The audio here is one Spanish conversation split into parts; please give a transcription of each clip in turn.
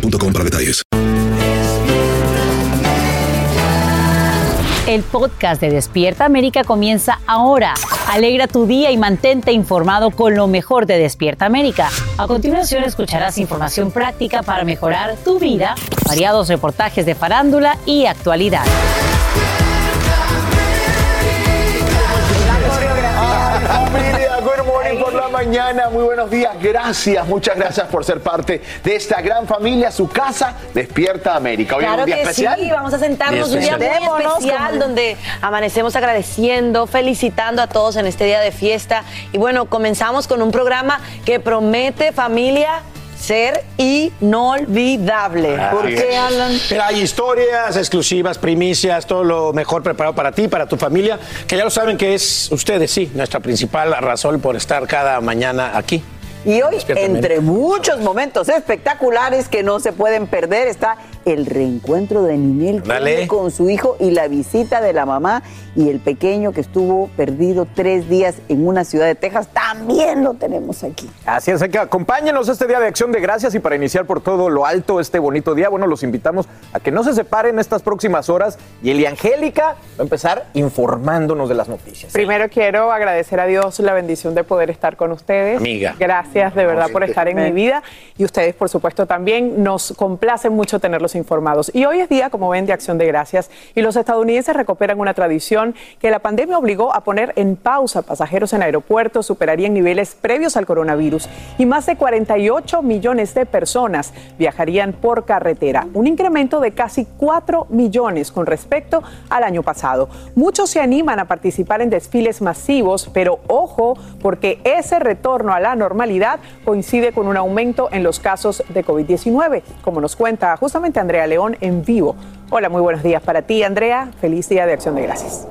detalles. El podcast de Despierta América comienza ahora. Alegra tu día y mantente informado con lo mejor de Despierta América. A continuación escucharás información práctica para mejorar tu vida, variados reportajes de farándula y actualidad. Familia, good morning por la mañana, muy buenos días, gracias, muchas gracias por ser parte de esta gran familia, su casa Despierta América. Hoy es Claro un día que especial. sí, vamos a sentarnos un día muy especial donde amanecemos agradeciendo, felicitando a todos en este día de fiesta. Y bueno, comenzamos con un programa que promete familia ser inolvidable. ¿Por qué, Alan? Mira, hay historias exclusivas, primicias, todo lo mejor preparado para ti, para tu familia, que ya lo saben que es ustedes, sí, nuestra principal razón por estar cada mañana aquí. Y hoy, entre muchos momentos espectaculares que no se pueden perder, está el reencuentro de Ninel Conde Dale. con su hijo y la visita de la mamá y el pequeño que estuvo perdido tres días en una ciudad de Texas. También lo tenemos aquí. Así es, que acompáñenos este día de acción de gracias y para iniciar por todo lo alto este bonito día, bueno, los invitamos a que no se separen estas próximas horas y Eli Angélica va a empezar informándonos de las noticias. Primero quiero agradecer a Dios la bendición de poder estar con ustedes. Amiga. Gracias de verdad por estar en mi vida y ustedes por supuesto también. Nos complace mucho tenerlos informados. Y hoy es día, como ven, de acción de gracias y los estadounidenses recuperan una tradición que la pandemia obligó a poner en pausa. Pasajeros en aeropuertos superarían niveles previos al coronavirus y más de 48 millones de personas viajarían por carretera, un incremento de casi 4 millones con respecto al año pasado. Muchos se animan a participar en desfiles masivos, pero ojo, porque ese retorno a la normalidad coincide con un aumento en los casos de COVID-19, como nos cuenta justamente Andrea León en vivo. Hola, muy buenos días para ti, Andrea. Feliz día de acción de gracias.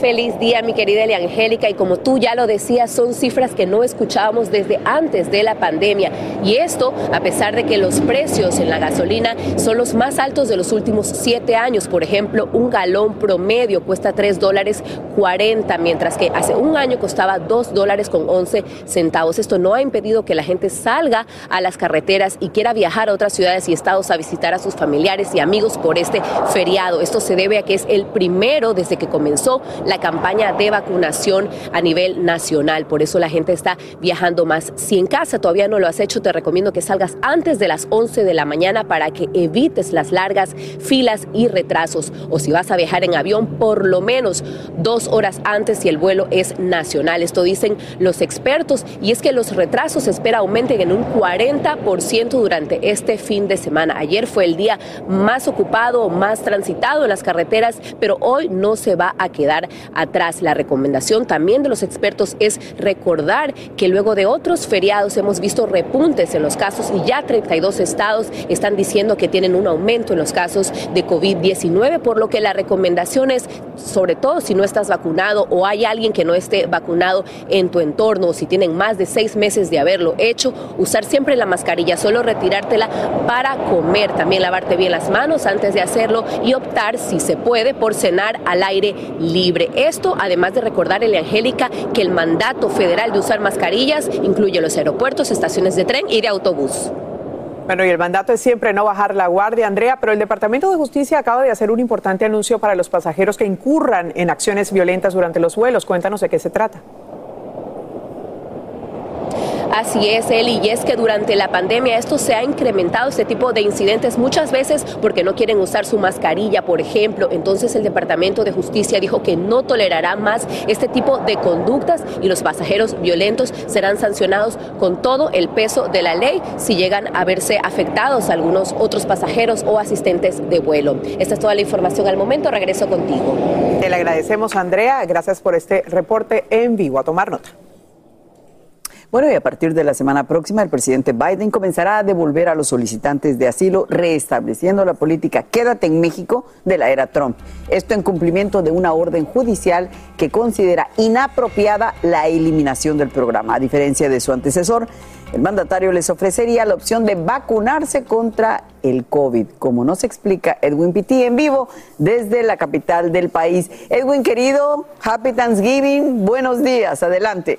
Feliz día, mi querida Eliangélica, y como tú ya lo decías, son cifras que no escuchábamos desde antes de la pandemia. Y esto a pesar de que los precios en la gasolina son los más altos de los últimos siete años. Por ejemplo, un galón promedio cuesta 3 dólares 40, mientras que hace un año costaba 2 dólares con 11 centavos. Esto no ha impedido que la gente salga a las carreteras y quiera viajar a otras ciudades y estados a visitar a sus familiares y amigos por este feriado. Esto se debe a que es el primero desde que comenzó la campaña de vacunación a nivel nacional. Por eso la gente está viajando más. Si en casa todavía no lo has hecho, te recomiendo que salgas antes de las 11 de la mañana para que evites las largas filas y retrasos. O si vas a viajar en avión, por lo menos dos horas antes si el vuelo es nacional. Esto dicen los expertos y es que los retrasos se espera aumenten en un 40% durante este fin de semana. Ayer fue el día más ocupado, más transitado en las carreteras, pero hoy no se va a quedar atrás. La recomendación también de los expertos es recordar que luego de otros feriados hemos visto repuntes en los casos y ya 32 estados están diciendo que tienen un aumento en los casos de COVID-19, por lo que la recomendación es, sobre todo si no estás vacunado o hay alguien que no esté vacunado en tu entorno o si tienen más de seis meses de haberlo hecho, usar siempre la mascarilla, solo retirártela para comer, también lavarte bien las manos antes de hacerlo y optar, si se puede, por cenar al aire libre. Esto, además de recordar, Angélica, que el mandato federal de usar mascarillas incluye los aeropuertos, estaciones de tren y de autobús. Bueno, y el mandato es siempre no bajar la guardia, Andrea, pero el Departamento de Justicia acaba de hacer un importante anuncio para los pasajeros que incurran en acciones violentas durante los vuelos. Cuéntanos de qué se trata. Así es, Eli, y es que durante la pandemia esto se ha incrementado, este tipo de incidentes, muchas veces porque no quieren usar su mascarilla, por ejemplo. Entonces el Departamento de Justicia dijo que no tolerará más este tipo de conductas y los pasajeros violentos serán sancionados con todo el peso de la ley si llegan a verse afectados algunos otros pasajeros o asistentes de vuelo. Esta es toda la información al momento. Regreso contigo. Te le agradecemos, Andrea. Gracias por este reporte en vivo. A tomar nota. Bueno, y a partir de la semana próxima, el presidente Biden comenzará a devolver a los solicitantes de asilo, restableciendo la política Quédate en México de la era Trump. Esto en cumplimiento de una orden judicial que considera inapropiada la eliminación del programa. A diferencia de su antecesor, el mandatario les ofrecería la opción de vacunarse contra el COVID, como nos explica Edwin Pitti en vivo desde la capital del país. Edwin, querido, Happy Thanksgiving, buenos días, adelante.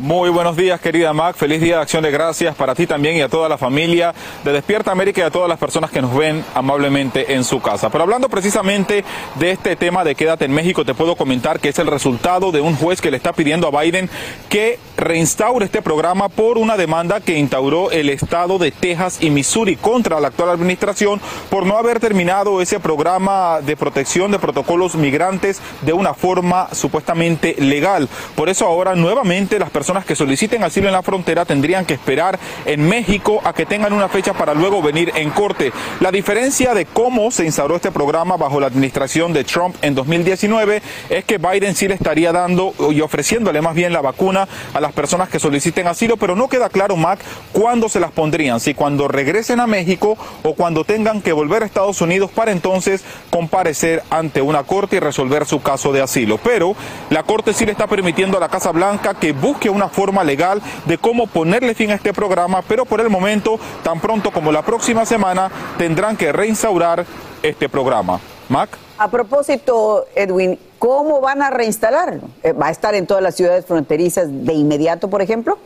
Muy buenos días, querida Mac. Feliz día de acción de gracias para ti también y a toda la familia de Despierta América y a todas las personas que nos ven amablemente en su casa. Pero hablando precisamente de este tema de quédate en México, te puedo comentar que es el resultado de un juez que le está pidiendo a Biden que reinstaure este programa por una demanda que instauró el estado de Texas y Missouri contra la actual administración por no haber terminado ese programa de protección de protocolos migrantes de una forma supuestamente legal. Por eso ahora nuevamente las personas que soliciten asilo en la frontera tendrían que esperar en México a que tengan una fecha para luego venir en corte. La diferencia de cómo se instauró este programa bajo la administración de Trump en 2019 es que Biden sí le estaría dando y ofreciéndole más bien la vacuna a las personas que soliciten asilo, pero no queda claro, Mac, cuándo se las pondrían, si cuando regresen a México o cuando tengan que volver a Estados Unidos para entonces comparecer ante una corte y resolver su caso de asilo. Pero la corte sí le está permitiendo a la Casa Blanca que busque una forma legal de cómo ponerle fin a este programa, pero por el momento, tan pronto como la próxima semana, tendrán que reinstaurar este programa. Mac. A propósito, Edwin, ¿cómo van a reinstalarlo? Eh, ¿Va a estar en todas las ciudades fronterizas de inmediato, por ejemplo?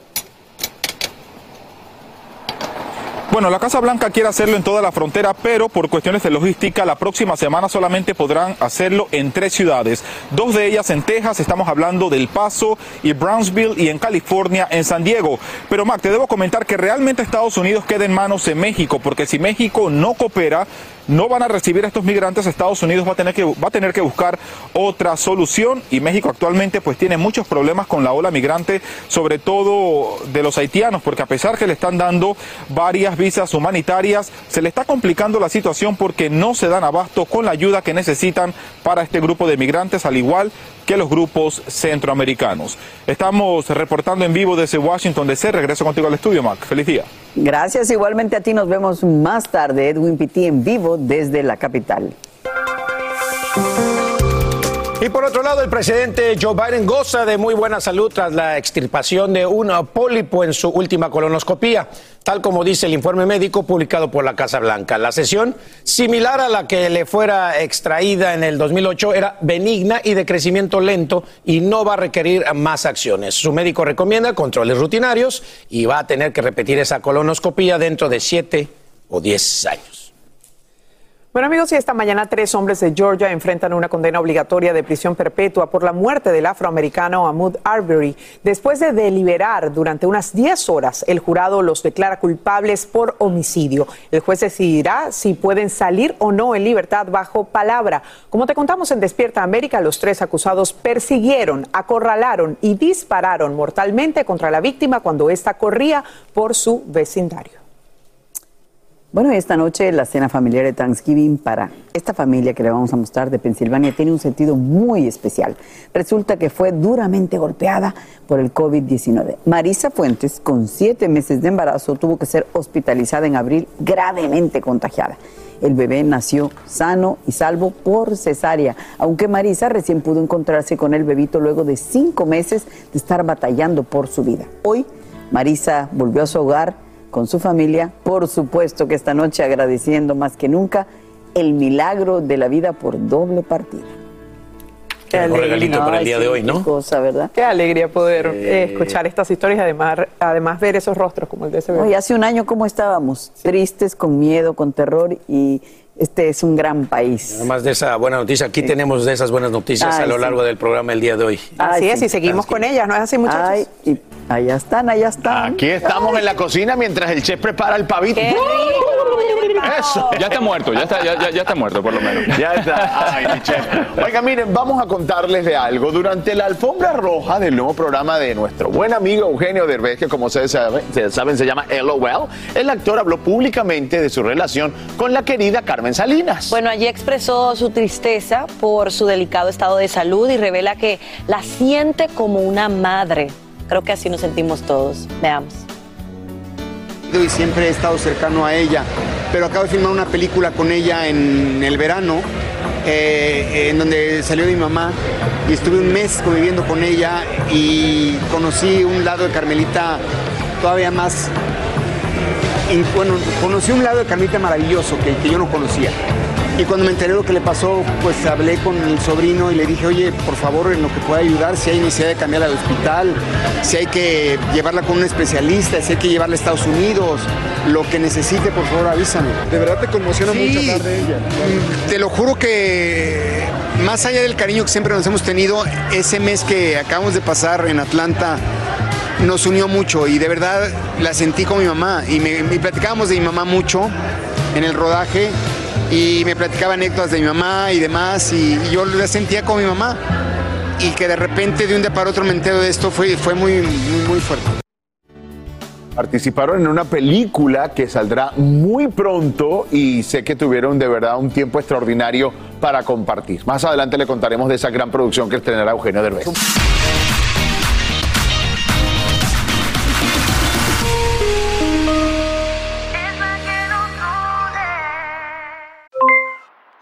Bueno, la Casa Blanca quiere hacerlo en toda la frontera, pero por cuestiones de logística, la próxima semana solamente podrán hacerlo en tres ciudades. Dos de ellas en Texas, estamos hablando del Paso y Brownsville, y en California, en San Diego. Pero Mac, te debo comentar que realmente Estados Unidos queda en manos de México, porque si México no coopera, no van a recibir a estos migrantes, Estados Unidos va a tener que, va a tener que buscar otra solución y México actualmente pues tiene muchos problemas con la ola migrante, sobre todo de los haitianos, porque a pesar que le están dando varias visas humanitarias, se le está complicando la situación porque no se dan abasto con la ayuda que necesitan para este grupo de migrantes, al igual que los grupos centroamericanos. Estamos reportando en vivo desde Washington DC. Regreso contigo al estudio, Mac. Feliz día. Gracias. Igualmente a ti nos vemos más tarde, Edwin Pitti, en vivo desde la capital. Y por otro lado, el presidente Joe Biden goza de muy buena salud tras la extirpación de un pólipo en su última colonoscopía, tal como dice el informe médico publicado por la Casa Blanca. La sesión, similar a la que le fuera extraída en el 2008, era benigna y de crecimiento lento y no va a requerir más acciones. Su médico recomienda controles rutinarios y va a tener que repetir esa colonoscopía dentro de siete o diez años. Bueno amigos, y esta mañana tres hombres de Georgia enfrentan una condena obligatoria de prisión perpetua por la muerte del afroamericano Ahmud Arbery. Después de deliberar durante unas 10 horas, el jurado los declara culpables por homicidio. El juez decidirá si pueden salir o no en libertad bajo palabra. Como te contamos en Despierta América, los tres acusados persiguieron, acorralaron y dispararon mortalmente contra la víctima cuando ésta corría por su vecindario. Bueno, esta noche la cena familiar de Thanksgiving para esta familia que le vamos a mostrar de Pensilvania tiene un sentido muy especial. Resulta que fue duramente golpeada por el COVID-19. Marisa Fuentes, con siete meses de embarazo, tuvo que ser hospitalizada en abril gravemente contagiada. El bebé nació sano y salvo por cesárea, aunque Marisa recién pudo encontrarse con el bebito luego de cinco meses de estar batallando por su vida. Hoy, Marisa volvió a su hogar con su familia, por supuesto que esta noche agradeciendo más que nunca el milagro de la vida por doble partida. Qué regalito para el día de hoy, ¿no? Qué cosa, ¿verdad? Qué alegría poder eh, escuchar estas historias y además, además ver esos rostros como el de ese bebé. No, y hace un año, ¿cómo estábamos? Tristes, con miedo, con terror y este es un gran país. Además de esa buena noticia, aquí tenemos de esas buenas noticias Ay, a lo sí. largo del programa el día de hoy. Así Ay, es, sí. y seguimos con ellas, ¿no es así, muchachos? Ay, y allá están, allá están. Aquí estamos en la cocina mientras el chef prepara el pavito. ¡Qué rico! Eso. Ya está muerto, ya está, ya, ya- ya está muerto por lo menos. Ya está. Ay, mi chef. Oiga, miren, vamos a contarles de algo. Durante la alfombra roja del nuevo programa de nuestro buen amigo Eugenio Derbez, que como ustedes saben, se, saben, se llama LOL, el actor habló públicamente de su relación con la querida Carmen Salinas. Bueno, allí expresó su tristeza por su delicado estado de salud y revela que la siente como una madre. Creo que así nos sentimos todos. Veamos. y siempre he estado cercano a ella, pero acabo de filmar una película con ella en el verano, eh, en donde salió mi mamá y estuve un mes conviviendo con ella y conocí un lado de Carmelita todavía más, in- bueno, conocí un lado de Carmelita maravilloso que, que yo no conocía. Y cuando me enteré de lo que le pasó, pues hablé con el sobrino y le dije, oye, por favor, en lo que pueda ayudar, si hay necesidad de cambiarla de hospital, si hay que llevarla con un especialista, si hay que llevarla a Estados Unidos, lo que necesite, por favor, avísame. De verdad te conmociona Sí. mucho hablar de ella. Te lo juro que más allá del cariño que siempre nos hemos tenido, ese mes que acabamos de pasar en Atlanta nos unió mucho y de verdad la sentí como mi mamá y, me, y platicábamos de mi mamá mucho en el rodaje y me platicaba anécdotas de mi mamá y demás y, yo la sentía como mi mamá y que de repente de un día para otro me entero de esto fue, fue muy, muy, muy fuerte. Participaron en una película que saldrá muy pronto y sé que tuvieron de verdad un tiempo extraordinario para compartir. Más adelante le contaremos de esa gran producción que estrenará Eugenio Derbez.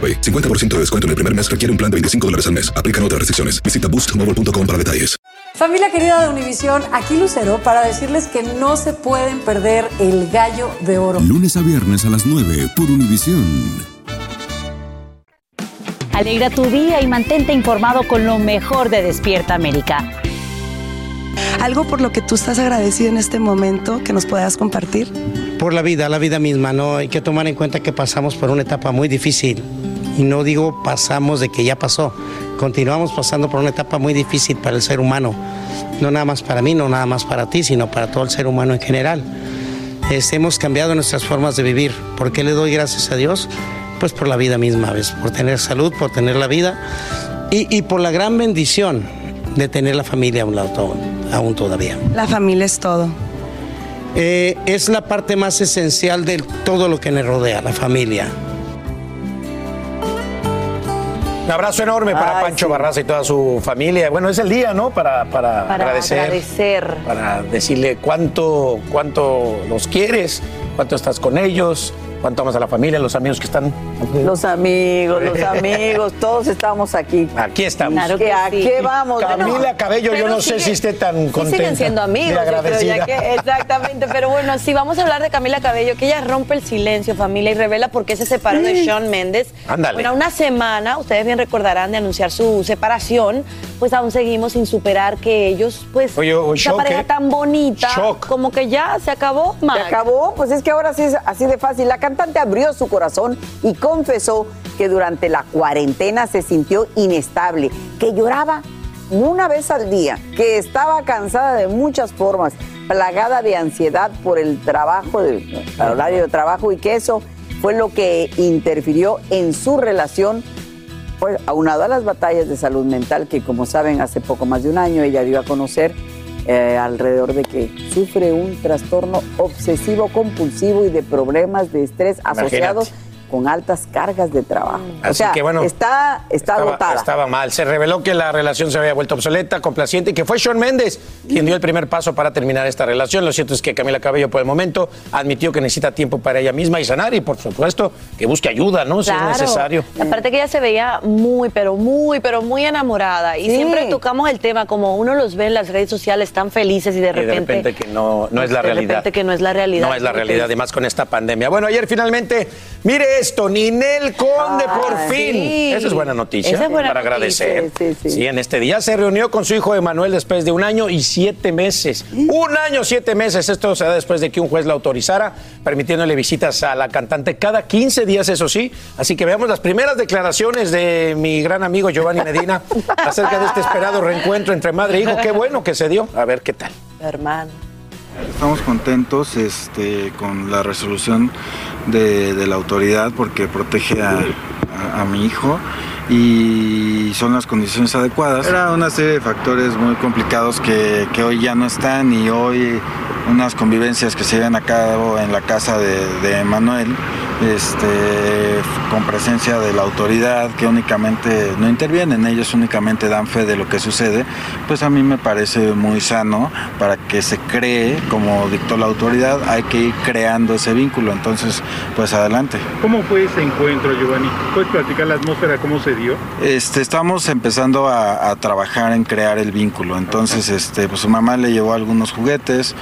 AroPay. 50% de descuento en el primer mes requiere un plan de 25 dólares al mes. Aplican otras restricciones. Visita boostmobile.com para detalles. Familia querida de Univisión, aquí Lucero para decirles que no se pueden perder el gallo de oro. Lunes a viernes a las 9 por Univisión. Alegra tu día y mantente informado con lo mejor de Despierta América. Algo por lo que tú estás agradecido en este momento que nos puedas compartir. por la vida, la vida misma, ¿no? Hay que tomar en cuenta que pasamos por una etapa muy difícil. Y no digo pasamos de que ya pasó, continuamos pasando por una etapa muy difícil para el ser humano. No nada más para mí, no nada más para ti, sino para todo el ser humano en general. Este, hemos cambiado nuestras formas de vivir. ¿Por qué le doy gracias a Dios? Pues por la vida misma, ¿ves? Por tener salud, por tener la vida y, y por la gran bendición de tener la familia a un lado todo- aún todavía. La familia es todo. Eh, es la parte más esencial de todo lo que me rodea, la familia. Un abrazo enorme para Ay, Pancho sí. Barraza y toda su familia. Bueno, es el día, ¿no? Para, para, Para agradecer. agradecer. Para decirle cuánto, cuánto los quieres, cuánto estás con ellos, ¿Cuánto amas a la familia, los amigos que están? Los amigos, los amigos, todos estamos aquí. Aquí estamos. Claro que ¿A sí. qué vamos? Camila Cabello, yo no sé si esté tan Sí contenta. siguen siendo amigos, yo creo, agradecida. ya que, exactamente. Pero bueno, sí, vamos a hablar de Camila Cabello, que ella rompe el silencio, familia, y revela por qué se separó de Shawn Mendes. Ándale. Bueno, una semana, ustedes bien recordarán de anunciar su separación, pues aún seguimos sin superar que ellos, pues, Oye, o esa shock, pareja ¿eh? tan bonita, Shock. como que ya se acabó, Se Mac. acabó, pues es que ahora sí es así de fácil. La cantante abrió su corazón y confesó que durante la cuarentena se sintió inestable, que lloraba una vez al día, que estaba cansada de muchas formas, plagada de ansiedad por el trabajo, el horario de trabajo y que eso fue lo que interfirió en su relación pues, aunado a las batallas de salud mental que, como saben, hace poco más de un año ella dio a conocer eh, alrededor de que sufre un trastorno obsesivo compulsivo y de problemas de estrés Imagínate. asociados con altas cargas de trabajo. o Así sea, que, bueno, está, está Estaba, agotada. estaba mal. Se reveló que la relación se había vuelto obsoleta, complaciente y que fue Shawn Méndez quien dio el primer paso para terminar esta relación. Lo cierto es que Camila Cabello, por el momento, admitió que necesita tiempo para ella misma y sanar y, por supuesto, que busque ayuda, ¿no? Si es necesario. Aparte que ella se veía muy, pero muy, pero muy enamorada. Y Sí. siempre tocamos el tema, como uno los ve en las redes sociales tan felices y de Y de repente... repente que no, no es la de realidad. repente que no es la realidad. No es la realidad, además con esta pandemia. Bueno, ayer finalmente, mire esto, Ninel Conde por Ah, fin. sí. Esa es buena noticia Esa es buena para noticia. agradecer. Sí, sí, sí. en este día se reunió con su hijo Emanuel después de un año y siete meses. Un año, siete meses. Esto se da después de que un juez la autorizara, permitiéndole visitas a la cantante cada 15 días, eso sí. Así que veamos las primeras declaraciones de mi gran amigo Giovanni Medina acerca de este esperado reencuentro entre madre e hijo. Qué bueno que se dio. A ver qué tal. Hermano. Estamos contentos este, con la resolución de, de la autoridad porque protege a, a- a mi hijo y son las condiciones adecuadas. Era una serie de factores muy complicados que, que hoy ya no están y hoy unas convivencias que se llevan a cabo en la casa de, de Manuel este, con presencia de la autoridad que únicamente no intervienen, ellos únicamente dan fe de lo que sucede, pues a mí me parece muy sano para que se cree, como dictó la autoridad, hay que ir creando ese vínculo, entonces pues adelante. ¿Cómo fue ese encuentro, Giovanni? ¿Puedes platicar la atmósfera, cómo se dio? Este, estamos empezando a, a trabajar en crear el vínculo. Entonces, este, pues su mamá le llevó algunos juguetes,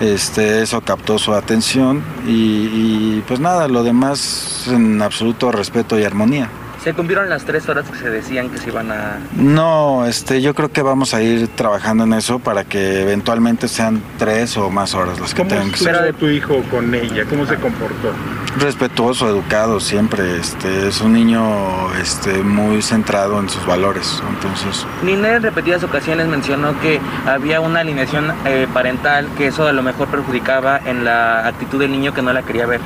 este, eso captó su atención y, y, pues nada, lo demás en absoluto respeto y armonía. ¿Se cumplieron las tres horas que se decían que se iban a... No, este, yo creo que vamos a ir trabajando en eso para que eventualmente sean tres o más horas las que ¿Cómo tengan que ser. estuvo tu hijo con ella? ¿Cómo se comportó? Respetuoso, educado, siempre. Este, es un niño este, muy centrado en sus valores. Entonces, Ninel en repetidas ocasiones mencionó que había una alineación eh, parental, que eso a lo mejor perjudicaba en la actitud del niño que no la quería ver.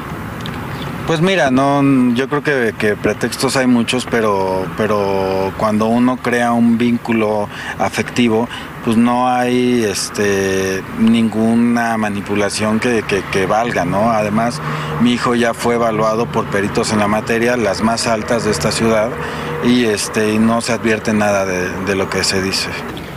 Pues mira, no, yo creo que, que pretextos hay muchos, pero, pero cuando uno crea un vínculo afectivo, pues no hay este, ninguna manipulación que, que- que valga, ¿no? Además, mi hijo ya fue evaluado por peritos en la materia, las más altas de esta ciudad, y, este, y no se advierte nada de, de lo que se dice.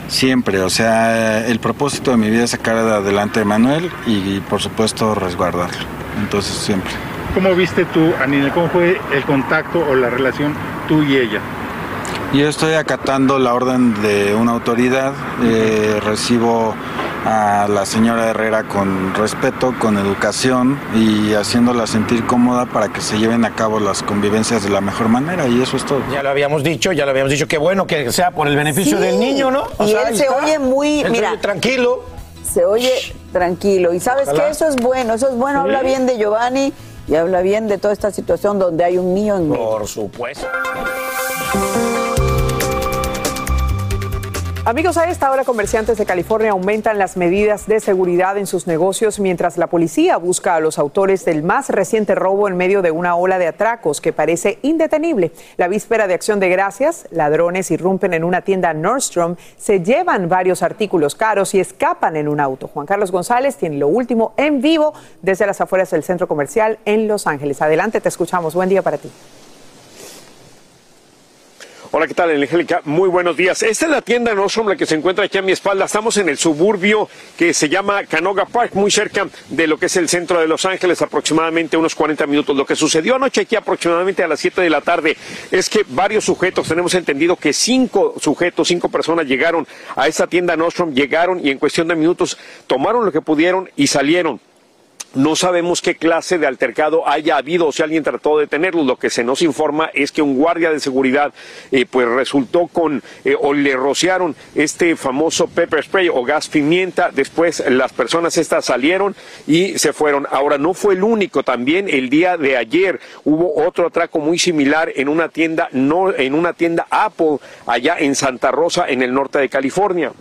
Siempre, o sea, el propósito de mi vida es sacar adelante a Manuel y, por supuesto, resguardarlo. Entonces, siempre. ¿Cómo viste tú, Anina? ¿Cómo fue el contacto o la relación tú y ella? Yo estoy acatando la orden de una autoridad, eh, recibo a la señora Herrera con respeto, con educación y haciéndola sentir cómoda para que se lleven a cabo las convivencias de la mejor manera y eso es todo. Ya lo habíamos dicho, ya lo habíamos dicho, qué bueno que sea por el beneficio Sí. del niño, ¿no? y él se está. oye muy, Él se mira, oye tranquilo. Se oye tranquilo. Y sabes Ojalá. que eso es bueno, eso es bueno. Sí. Habla bien de Giovanni y habla bien de toda esta situación donde hay un niño en. Por supuesto. Amigos, a esta hora comerciantes de California aumentan las medidas de seguridad en sus negocios mientras la policía busca a los autores del más reciente robo en medio de una ola de atracos que parece indetenible. La víspera de Acción de Gracias, ladrones irrumpen en una tienda Nordstrom, se llevan varios artículos caros y escapan en un auto. Juan Carlos González tiene lo último en vivo desde las afueras del centro comercial en Los Ángeles. Adelante, te escuchamos. Buen día para ti. Hola, ¿qué tal, Angélica? Muy buenos días. Esta es la tienda Nordstrom, la que se encuentra aquí a mi espalda. Estamos en el suburbio que se llama Canoga Park, muy cerca de lo que es el centro de Los Ángeles, aproximadamente unos 40 minutos. Lo que sucedió anoche aquí aproximadamente a las 7 de la tarde es que varios sujetos, tenemos entendido que cinco sujetos, cinco personas llegaron a esta tienda Nordstrom, llegaron y en cuestión de minutos tomaron lo que pudieron y salieron. No sabemos qué clase de altercado haya habido o si alguien trató de detenerlo. Lo que se nos informa es que un guardia de seguridad eh, pues resultó con eh, o le rociaron este famoso pepper spray o gas pimienta. Después las personas estas salieron y se fueron. Ahora no fue el único. También el día de ayer hubo otro atraco muy similar en una tienda no en una tienda Apple allá en Santa Rosa en el norte de California.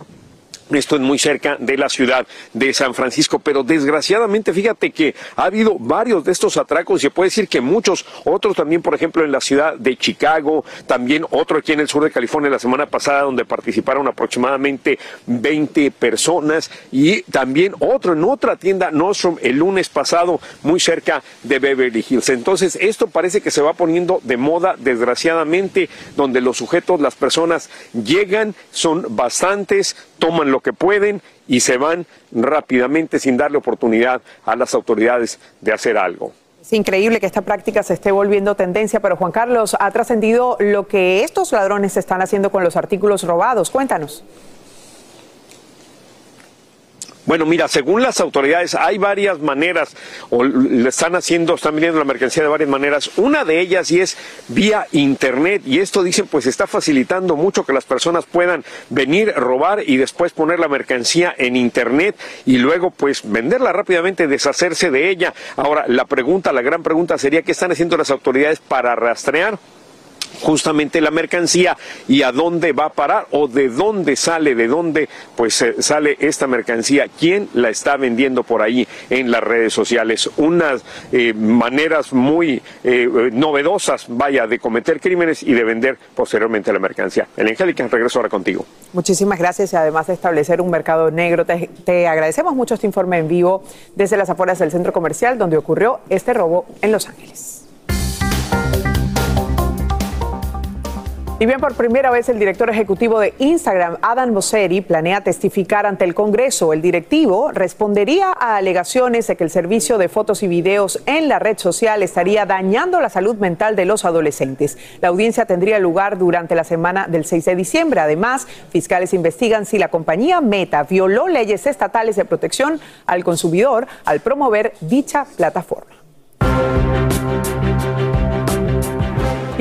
Esto es muy cerca de la ciudad de San Francisco, pero desgraciadamente fíjate que ha habido varios de estos atracos, se puede decir que muchos, otros también, por ejemplo, en la ciudad de Chicago, también otro aquí en el sur de California la semana pasada, donde participaron aproximadamente 20 personas, y también otro en otra tienda Nostrum el lunes pasado, muy cerca de Beverly Hills. Entonces, esto parece que se va poniendo de moda, desgraciadamente, donde los sujetos, las personas llegan, son bastantes, toman lo que pueden y se van rápidamente sin darle oportunidad a las autoridades de hacer algo. Es increíble que esta práctica se esté volviendo tendencia, pero Juan Carlos, ha trascendido lo que estos ladrones están haciendo con los artículos robados. Cuéntanos. Bueno, mira, según las autoridades hay varias maneras, o le están haciendo, están vendiendo la mercancía de varias maneras. Una de ellas y es vía internet, y esto dicen pues está facilitando mucho que las personas puedan venir, robar y después poner la mercancía en internet y luego pues venderla rápidamente, deshacerse de ella. Ahora, la pregunta, la gran pregunta sería qué están haciendo las autoridades para rastrear justamente la mercancía y a dónde va a parar o de dónde sale, de dónde pues eh, sale esta mercancía, quién la está vendiendo por ahí en las redes sociales. Unas eh, maneras muy eh, novedosas, vaya, de cometer crímenes y de vender posteriormente la mercancía. El Angélica, regreso ahora contigo. Muchísimas gracias y además de establecer un mercado negro, te, te agradecemos mucho este informe en vivo desde las afueras del centro comercial donde ocurrió este robo en Los Ángeles. Y bien, por primera vez el director ejecutivo de Instagram, Adam Mosseri, planea testificar ante el Congreso. El directivo respondería a alegaciones de que el servicio de fotos y videos en la red social estaría dañando la salud mental de los adolescentes. La audiencia tendría lugar durante la semana del 6 de diciembre. Además, fiscales investigan si la compañía Meta violó leyes estatales de protección al consumidor al promover dicha plataforma.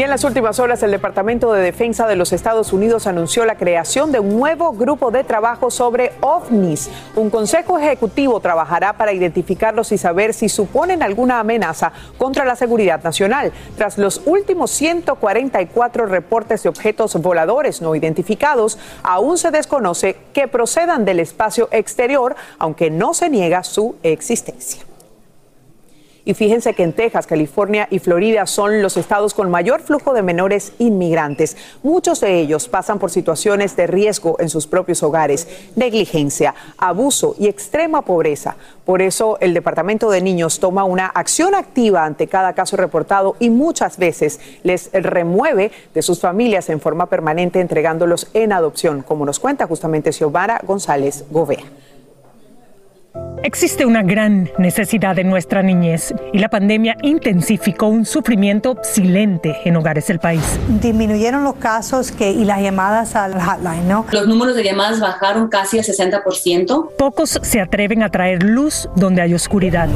Y en las últimas horas, el Departamento de Defensa de los Estados Unidos anunció la creación de un nuevo grupo de trabajo sobre ovnis. Un consejo ejecutivo trabajará para identificarlos y saber si suponen alguna amenaza contra la seguridad nacional. Tras los últimos 144 reportes de objetos voladores no identificados, aún se desconoce que procedan del espacio exterior, aunque no se niega su existencia. Y fíjense que en Texas, California y Florida son los estados con mayor flujo de menores inmigrantes. Muchos de ellos pasan por situaciones de riesgo en sus propios hogares, negligencia, abuso y extrema pobreza. Por eso el Departamento de Niños toma una acción activa ante cada caso reportado y muchas veces les remueve de sus familias en forma permanente entregándolos en adopción, como nos cuenta justamente Xiomara González Govea. Existe una gran necesidad en nuestra niñez y la pandemia intensificó un sufrimiento silente en hogares del país. Disminuyeron los casos que, y las llamadas al hotline, ¿no? Los números de llamadas bajaron casi al 60%. Pocos se atreven a traer luz donde hay oscuridad.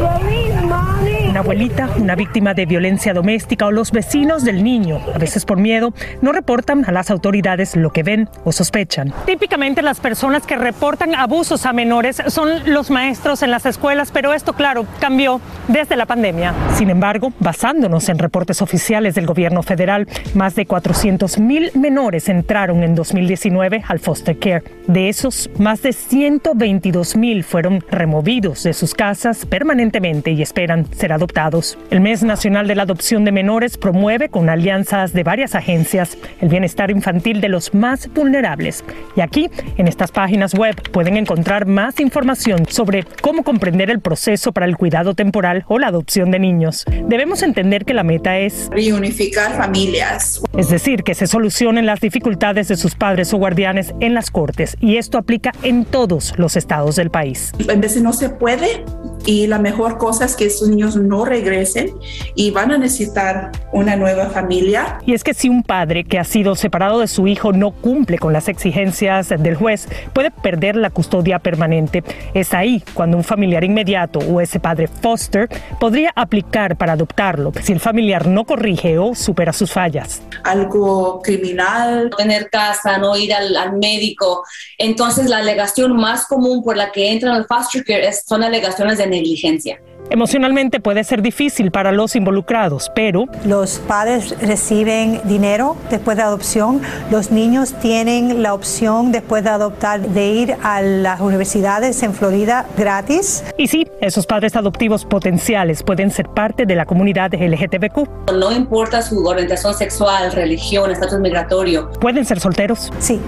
Una abuelita, una víctima de violencia doméstica o los vecinos del niño, a veces por miedo, no reportan a las autoridades lo que ven o sospechan. Típicamente las personas que reportan abusos a menores son los maestros en las escuelas, pero esto, claro, cambió desde la pandemia. Sin embargo, basándonos en reportes oficiales del gobierno federal, más de 400 mil menores entraron en 2019 al foster care. De esos, más de 122 mil fueron removidos de sus casas permanentemente y esperan ser adoptados adoptados. El Mes Nacional de la Adopción de Menores promueve con alianzas de varias agencias el bienestar infantil de los más vulnerables. Y aquí, en estas páginas web, pueden encontrar más información sobre cómo comprender el proceso para el cuidado temporal o la adopción de niños. Debemos entender que la meta es reunificar familias. Es decir, que se solucionen las dificultades de sus padres o guardianes en las cortes. Y esto aplica en todos los estados del país. En veces no se puede y la mejor cosa es que estos niños no regresen y van a necesitar una nueva familia. Y es que si un padre que ha sido separado de su hijo no cumple con las exigencias del juez, puede perder la custodia permanente. Es ahí cuando un familiar inmediato o ese padre foster podría aplicar para adoptarlo si el familiar no corrige o supera sus fallas. Algo criminal. Tener casa, no ir al, al médico. Entonces la alegación más común por la que entran al foster care es, son alegaciones de negligencia. Emocionalmente puede ser difícil para los involucrados, pero... Los padres reciben dinero después de adopción. Los niños tienen la opción después de adoptar de ir a las universidades en Florida gratis. Y sí, esos padres adoptivos potenciales pueden ser parte de la comunidad LGTBQ. No importa su orientación sexual, religión, estatus migratorio. ¿Pueden ser solteros? Sí.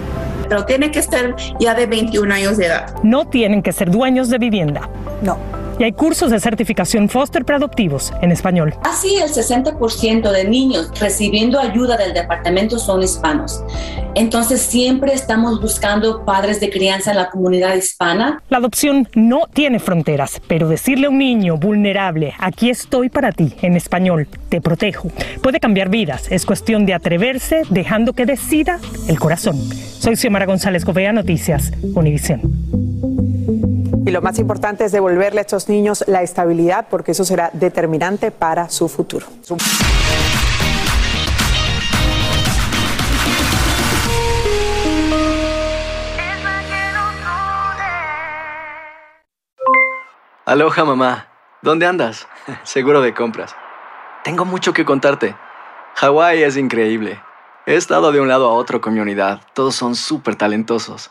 Pero tiene que ser ya de 21 años de edad. No tienen que ser dueños de vivienda. No y hay cursos de certificación foster para adoptivos en español. Así el 60% de niños recibiendo ayuda del departamento son hispanos. Entonces siempre estamos buscando padres de crianza en la comunidad hispana. La adopción no tiene fronteras, pero decirle a un niño vulnerable, aquí estoy para ti, en español, te protejo, puede cambiar vidas. Es cuestión de atreverse dejando que decida el corazón. Soy Xiomara González Gobea, Noticias, Univisión. Y lo más importante es devolverle a estos niños la estabilidad porque eso será determinante para su futuro. Aloha mamá, ¿dónde andas? Seguro de compras. Tengo mucho que contarte. Hawái es increíble. He estado de un lado a otro con mi unidad. Todos son súper talentosos.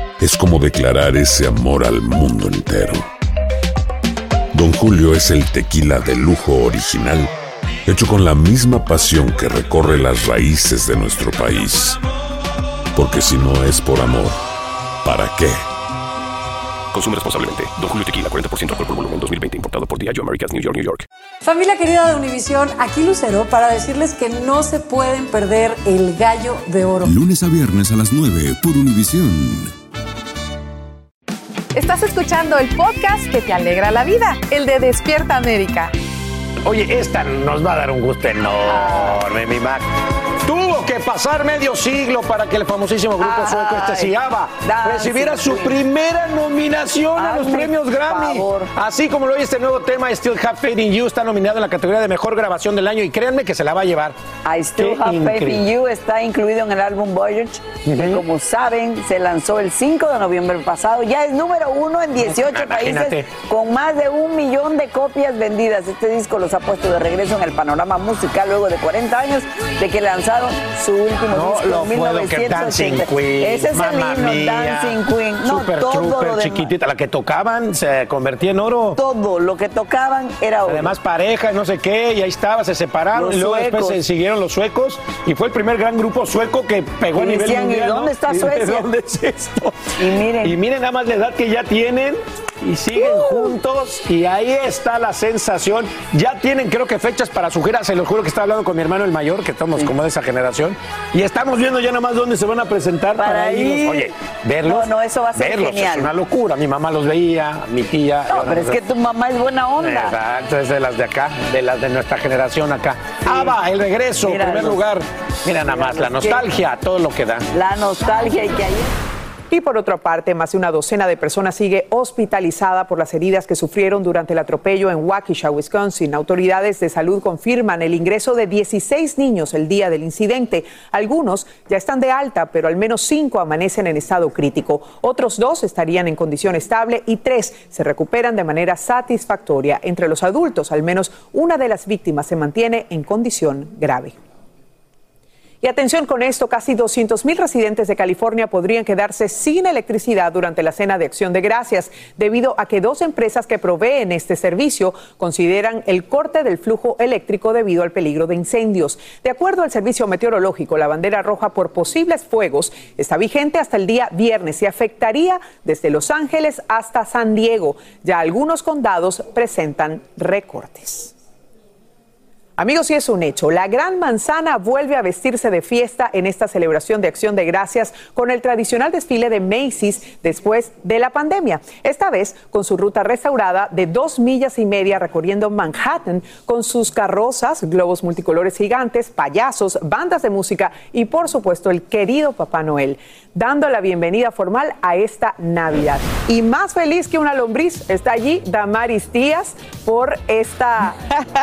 es como declarar ese amor al mundo entero. Don Julio es el tequila de lujo original, hecho con la misma pasión que recorre las raíces de nuestro país. Porque si no es por amor, ¿para qué? Consume responsablemente. Don Julio Tequila, 40% alcohol por volumen, 2020. Importado por Diageo Americas, New York, New York. Familia querida de Univisión, aquí Lucero para decirles que no se pueden perder el gallo de oro. Lunes a viernes a las 9 por Univisión. Estás escuchando el podcast que te alegra la vida, el de Despierta América. Oye, esta nos va a dar un gusto enorme, mi Mac. Pasar medio siglo para que el famosísimo grupo sueco este Sigaba recibiera su primera nominación a los premios Grammy. Así como lo oye este nuevo tema, Still Have Faith in You, está nominado en la categoría de mejor grabación del año y créanme que se la va a llevar. I Still Have Faith in You está incluido en el álbum Voyage, que como saben se lanzó el 5 de noviembre pasado. Ya es número uno en 18 países con más de un millón de copias vendidas. Este disco los ha puesto de regreso en el panorama musical luego de 40 años de que lanzaron su último no, disco lo en puedo que Dancing Queen. Ese es el himno, mía, Dancing Queen. No, Super todo Trooper, lo chiquitita, la que tocaban se convertía en oro. Todo lo que tocaban era oro. Además pareja, no sé qué, y ahí estaba, se separaron Los y luego después se siguieron los suecos y fue el primer gran grupo sueco que pegó Que a nivel decían, ¿y mundial. ¿no? dónde está ¿Y Suecia? ¿Dónde es esto? Y miren. Y miren nada más la edad que ya tienen y siguen Uh. juntos y ahí está la sensación. Ya tienen creo que fechas para su gira, se los juro que estaba hablando con mi hermano el mayor, que estamos como de esa generación, y estamos viendo ya nada más dónde se van a presentar para, Para irnos. Oye, verlos. No, no, eso va a ser verlos, genial. Es una locura. Mi mamá los veía, mi tía. No, pero es que tu mamá es buena onda. Exacto, es de las de acá, de las de nuestra generación acá. ABBA, el regreso, en primer lugar. Mira nada más, la nostalgia, todo lo que da. La nostalgia y que ayer Y por otra parte, más de una docena de personas sigue hospitalizada por las heridas que sufrieron durante el atropello en Waukesha, Wisconsin. Autoridades de salud confirman el ingreso de 16 niños el día del incidente. Algunos ya están de alta, pero al menos cinco amanecen en estado crítico. Otros dos estarían en condición estable y tres se recuperan de manera satisfactoria. Entre los adultos, al menos una de las víctimas se mantiene en condición grave. Y atención con esto, casi 200 mil residentes de California podrían quedarse sin electricidad durante la cena de acción de gracias, debido a que dos empresas que proveen este servicio consideran el corte del flujo eléctrico debido al peligro de incendios. De acuerdo al servicio meteorológico, la bandera roja por posibles fuegos está vigente hasta el día viernes y afectaría desde Los Ángeles hasta San Diego. Ya algunos condados presentan recortes. Amigos, y es un hecho. La Gran Manzana vuelve a vestirse de fiesta en esta celebración de acción de gracias con el tradicional desfile de Macy's después de la pandemia. Esta vez con su ruta restaurada de dos millas y media recorriendo Manhattan con sus carrozas, globos multicolores gigantes, payasos, bandas de música y por supuesto el querido Papá Noel, dando la bienvenida formal a esta Navidad. Y más feliz que una lombriz está allí Damaris Díaz por esta,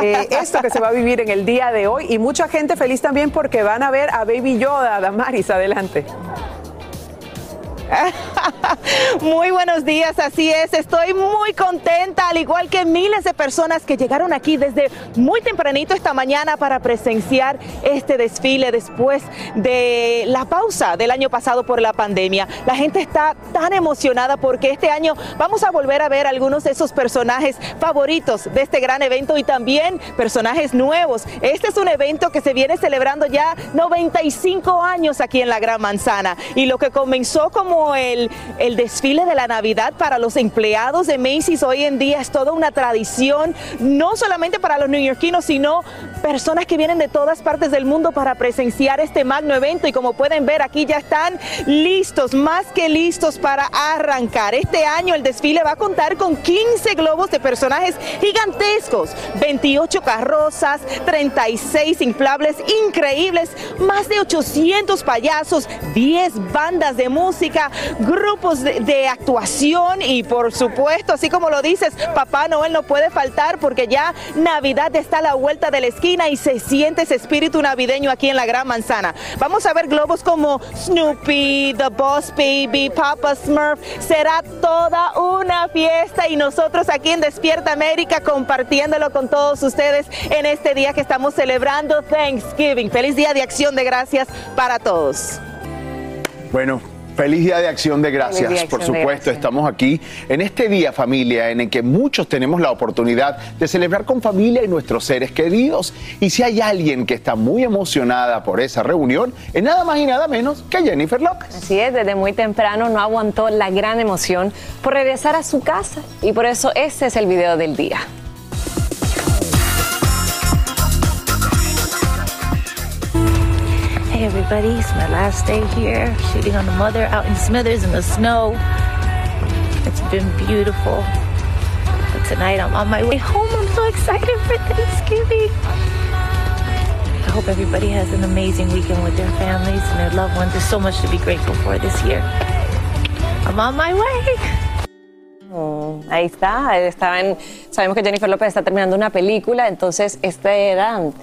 eh, esto que se va a vivir en el día de hoy y mucha gente feliz también porque van a ver a Baby Yoda. Damaris, adelante. Muy buenos días, así es, estoy muy contenta, al igual que miles de personas que llegaron aquí desde muy tempranito esta mañana para presenciar este desfile después de la pausa del año pasado por la pandemia. La gente está tan emocionada porque este año vamos a volver a ver algunos de esos personajes favoritos de este gran evento y también personajes nuevos. Este es un evento que se viene celebrando ya 95 años aquí en la Gran Manzana y lo que comenzó como el, desfile de la Navidad para los empleados de Macy's hoy en día es toda una tradición, no solamente para los neoyorquinos, sino personas que vienen de todas partes del mundo para presenciar este magno evento y como pueden ver aquí ya están listos, más que listos para arrancar. Este año el desfile va a contar con 15 globos de personajes gigantescos, 28 carrozas, 36 inflables increíbles, más de 800 payasos, 10 bandas de música, grupos de, actuación y por supuesto, así como lo dices, Papá Noel no puede faltar porque ya Navidad está a la vuelta de la esquina y se siente ese espíritu navideño aquí en la Gran Manzana. Vamos a ver globos como Snoopy, The Boss Baby, Papa Smurf. Será toda una fiesta y nosotros aquí en Despierta América compartiéndolo con todos ustedes en este día que estamos celebrando Thanksgiving. Feliz día de acción de gracias para todos. Bueno, Feliz Día de Acción de Gracias, por supuesto. Estamos aquí en este día, familia, en el que muchos tenemos la oportunidad de celebrar con familia y nuestros seres queridos. Y si hay alguien que está muy emocionada por esa reunión, es nada más y nada menos que Jennifer López. Así es, desde muy temprano no aguantó la gran emoción por regresar a su casa y por eso este es el video del día. Hey everybody, it's my last day here shooting on the mother out in Smithers in the snow. It's been beautiful. But tonight I'm on my way home. I'm so excited for Thanksgiving. I hope everybody has an amazing weekend with their families and their loved ones. There's so much to be grateful for this year. I'm on my way. Mm, ahí está, estaban, sabemos que Jennifer López está terminando una película, entonces este eran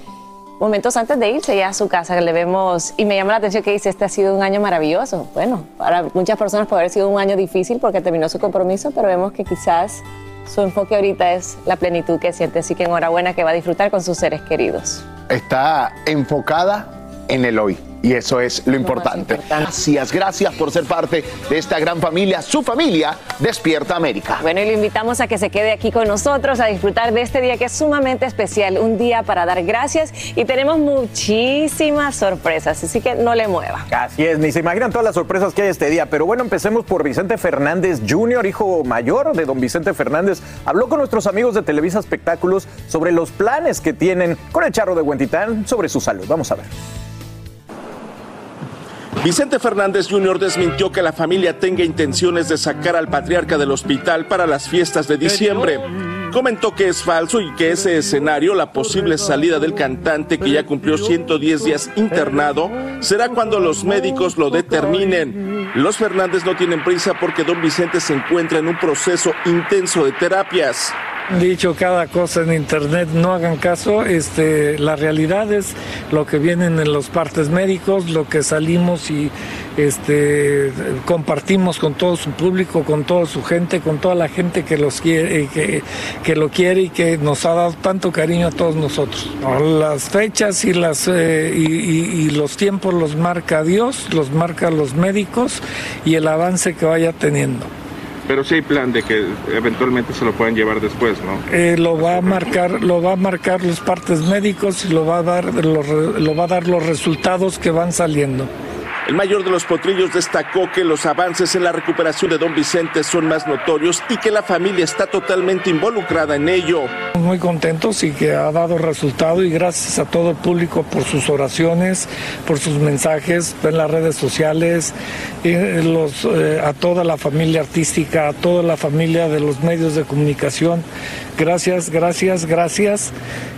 momentos antes de irse ya a su casa le vemos y me llama la atención que dice este ha sido un año maravilloso. Bueno, para muchas personas puede haber sido un año difícil porque terminó su compromiso, pero vemos que quizás su enfoque ahorita es la plenitud que siente, así que enhorabuena que va a disfrutar con sus seres queridos. Está enfocada en el hoy. Y eso es lo importante. Gracias, gracias por ser parte de esta gran familia, su familia, Despierta América. Bueno, y lo invitamos a que se quede aquí con nosotros a disfrutar de este día que es sumamente especial, un día para dar gracias y tenemos muchísimas sorpresas, así que no le mueva. Así es, ni se imaginan todas las sorpresas que hay este día. Pero bueno, empecemos por Vicente Fernández Jr., hijo mayor de don Vicente Fernández. Habló con nuestros amigos de Televisa Espectáculos sobre los planes que tienen con el charro de Huentitán sobre su salud. Vamos a ver. Vicente Fernández Jr. desmintió que la familia tenga intenciones de sacar al patriarca del hospital para las fiestas de diciembre. Comentó que es falso y que ese escenario, la posible salida del cantante que ya cumplió 110 días internado, será cuando los médicos lo determinen. Los Fernández no tienen prisa porque don Vicente se encuentra en un proceso intenso de terapias. Dicho cada cosa en internet, no hagan caso. Este, la realidad es lo que vienen en los partes médicos, lo que salimos y este, compartimos con todo su público, con toda su gente, con toda la gente que los quiere, que, que lo quiere y que nos ha dado tanto cariño a todos nosotros. Las fechas y las eh, y los tiempos los marca Dios, los marca los médicos y el avance que vaya teniendo. Pero sí hay plan de que eventualmente se lo puedan llevar después, ¿no? Eh, lo va a marcar lo va a marcar los partes médicos y lo va a dar re- lo va a dar los resultados que van saliendo El mayor de los potrillos destacó que los avances en la recuperación de don Vicente son más notorios y que la familia está totalmente involucrada en ello. muy contentos y que ha dado resultado y gracias a todo el público por sus oraciones por sus mensajes en las redes sociales eh, a toda la familia artística a toda la familia de los medios de comunicación gracias gracias gracias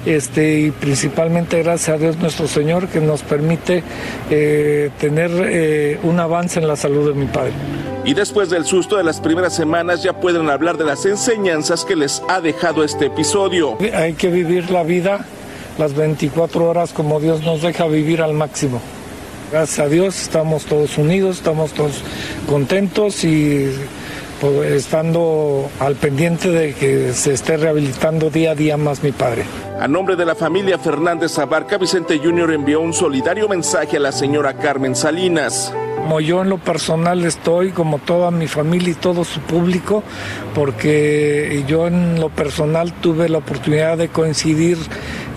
este y principalmente gracias a Dios nuestro Señor que nos permite eh, tener eh, un avance en la salud de mi padre. Y después del susto de las primeras semanas ya pueden hablar de las enseñanzas que les ha dejado este episodio. Hay que vivir la vida las 24 horas como Dios nos deja vivir al máximo. Gracias a Dios estamos todos unidos, estamos todos contentos y pues, estando al pendiente de que se esté rehabilitando día a día más mi padre. A nombre de la familia Fernández Abarca, Vicente Jr. envió un solidario mensaje a la señora Carmen Salinas. Como yo en lo personal estoy, como toda mi familia y todo su público, porque yo en lo personal tuve la oportunidad de coincidir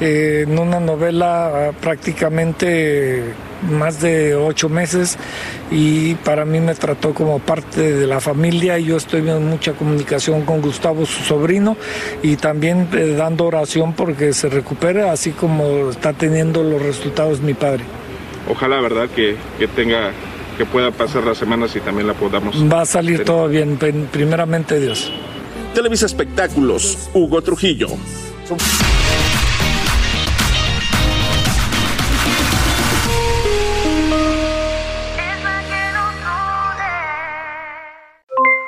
eh, en una novela ah, prácticamente más de ocho meses y para mí me trató como parte de la familia y yo estoy en mucha comunicación con Gustavo, su sobrino, y también eh, dando oración porque se recupere, así como está teniendo los resultados mi padre. Ojalá, ¿verdad? Que, que tenga, que pueda pasar las semanas y también la podamos. Va a salir todo bien, primeramente Dios. Televisa Espectáculos, Hugo Trujillo.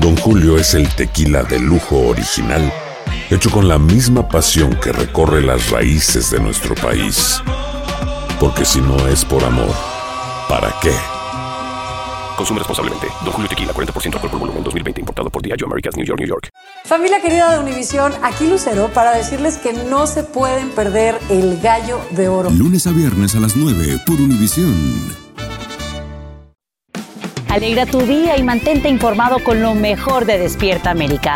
Don Julio es el tequila de lujo original, hecho con la misma pasión que recorre las raíces de nuestro país. Porque si no es por amor, ¿para qué? Consume responsablemente. Don Julio Tequila, 40% alcohol por volumen, 2020. Importado por Diageo Americas, New York, New York. Familia querida de Univisión, aquí Lucero para decirles que no se pueden perder el gallo de oro. Lunes a viernes a las 9 por Univisión. Alegra tu día y mantente informado con lo mejor de Despierta América.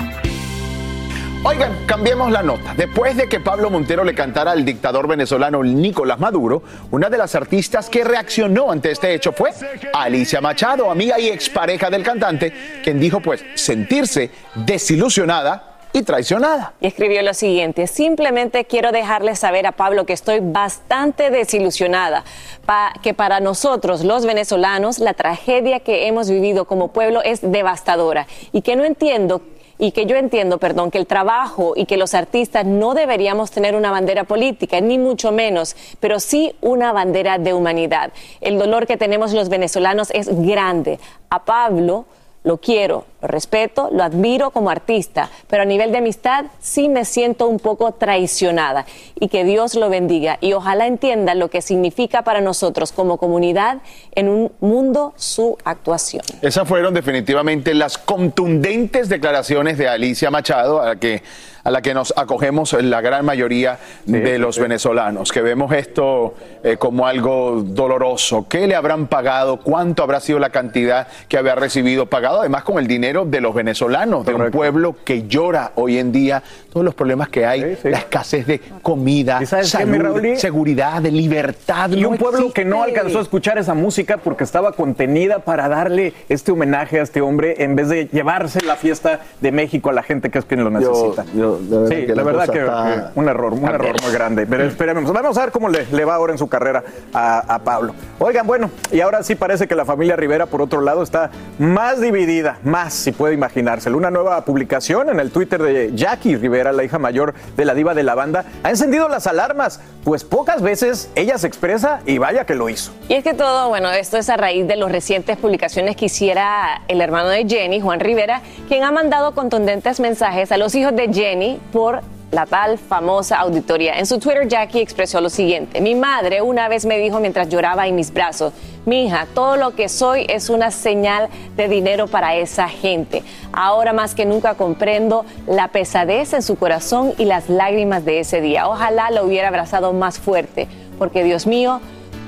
Oigan, cambiemos la nota. Después de que Pablo Montero le cantara al dictador venezolano Nicolás Maduro, una de las artistas que reaccionó ante este hecho fue Alicia Machado, amiga y expareja del cantante, quien dijo pues sentirse desilusionada y traicionada. Y escribió lo siguiente, simplemente quiero dejarle saber a Pablo que estoy bastante desilusionada, pa- que para nosotros los venezolanos la tragedia que hemos vivido como pueblo es devastadora y que no entiendo y que yo entiendo, perdón, que el trabajo y que los artistas no deberíamos tener una bandera política, ni mucho menos, pero sí una bandera de humanidad. El dolor que tenemos los venezolanos es grande. A Pablo lo quiero, lo respeto, lo admiro como artista, pero a nivel de amistad sí me siento un poco traicionada y que Dios lo bendiga y ojalá entienda lo que significa para nosotros como comunidad en un mundo su actuación. Esas fueron definitivamente las contundentes declaraciones de Alicia Machado, a la que, a la que nos acogemos la gran mayoría de los venezolanos, que vemos esto eh, como algo doloroso. ¿Qué le habrán pagado? ¿Cuánto habrá sido la cantidad que había recibido pagado? Además, con el dinero dinero de los venezolanos, de un pueblo que llora hoy en día todos los problemas que hay, la escasez de comida, salud, seguridad, de libertad. Y no un pueblo que no alcanzó a escuchar esa música porque estaba contenida para darle este homenaje a este hombre en vez de llevarse la fiesta de México a la gente que es quien lo necesita. yo, sí, la, verdad que, está- que un error, un error muy grande. Pero esperemos, vamos a ver cómo le, le va ahora en su carrera a, a Pablo. Oigan, bueno, y ahora sí parece que la familia Rivera, por otro lado, está más dividida, más si puede imaginárselo. Una nueva publicación en el Twitter de Jackie Rivera, la hija mayor de la diva de la banda, ha encendido las alarmas, pues pocas veces ella se expresa y vaya que lo hizo. Y es que todo, bueno, esto es a raíz de las recientes publicaciones que hiciera el hermano de Jenny, Juan Rivera, quien ha mandado contundentes mensajes a los hijos de Jenny por la tal famosa auditoría. En su Twitter, Jackie expresó lo siguiente. Mi madre una vez me dijo mientras lloraba en mis brazos, mi hija, todo lo que soy es una señal de dinero para esa gente. Ahora más que nunca comprendo la pesadez en su corazón y las lágrimas de ese día. Ojalá lo hubiera abrazado más fuerte, porque Dios mío,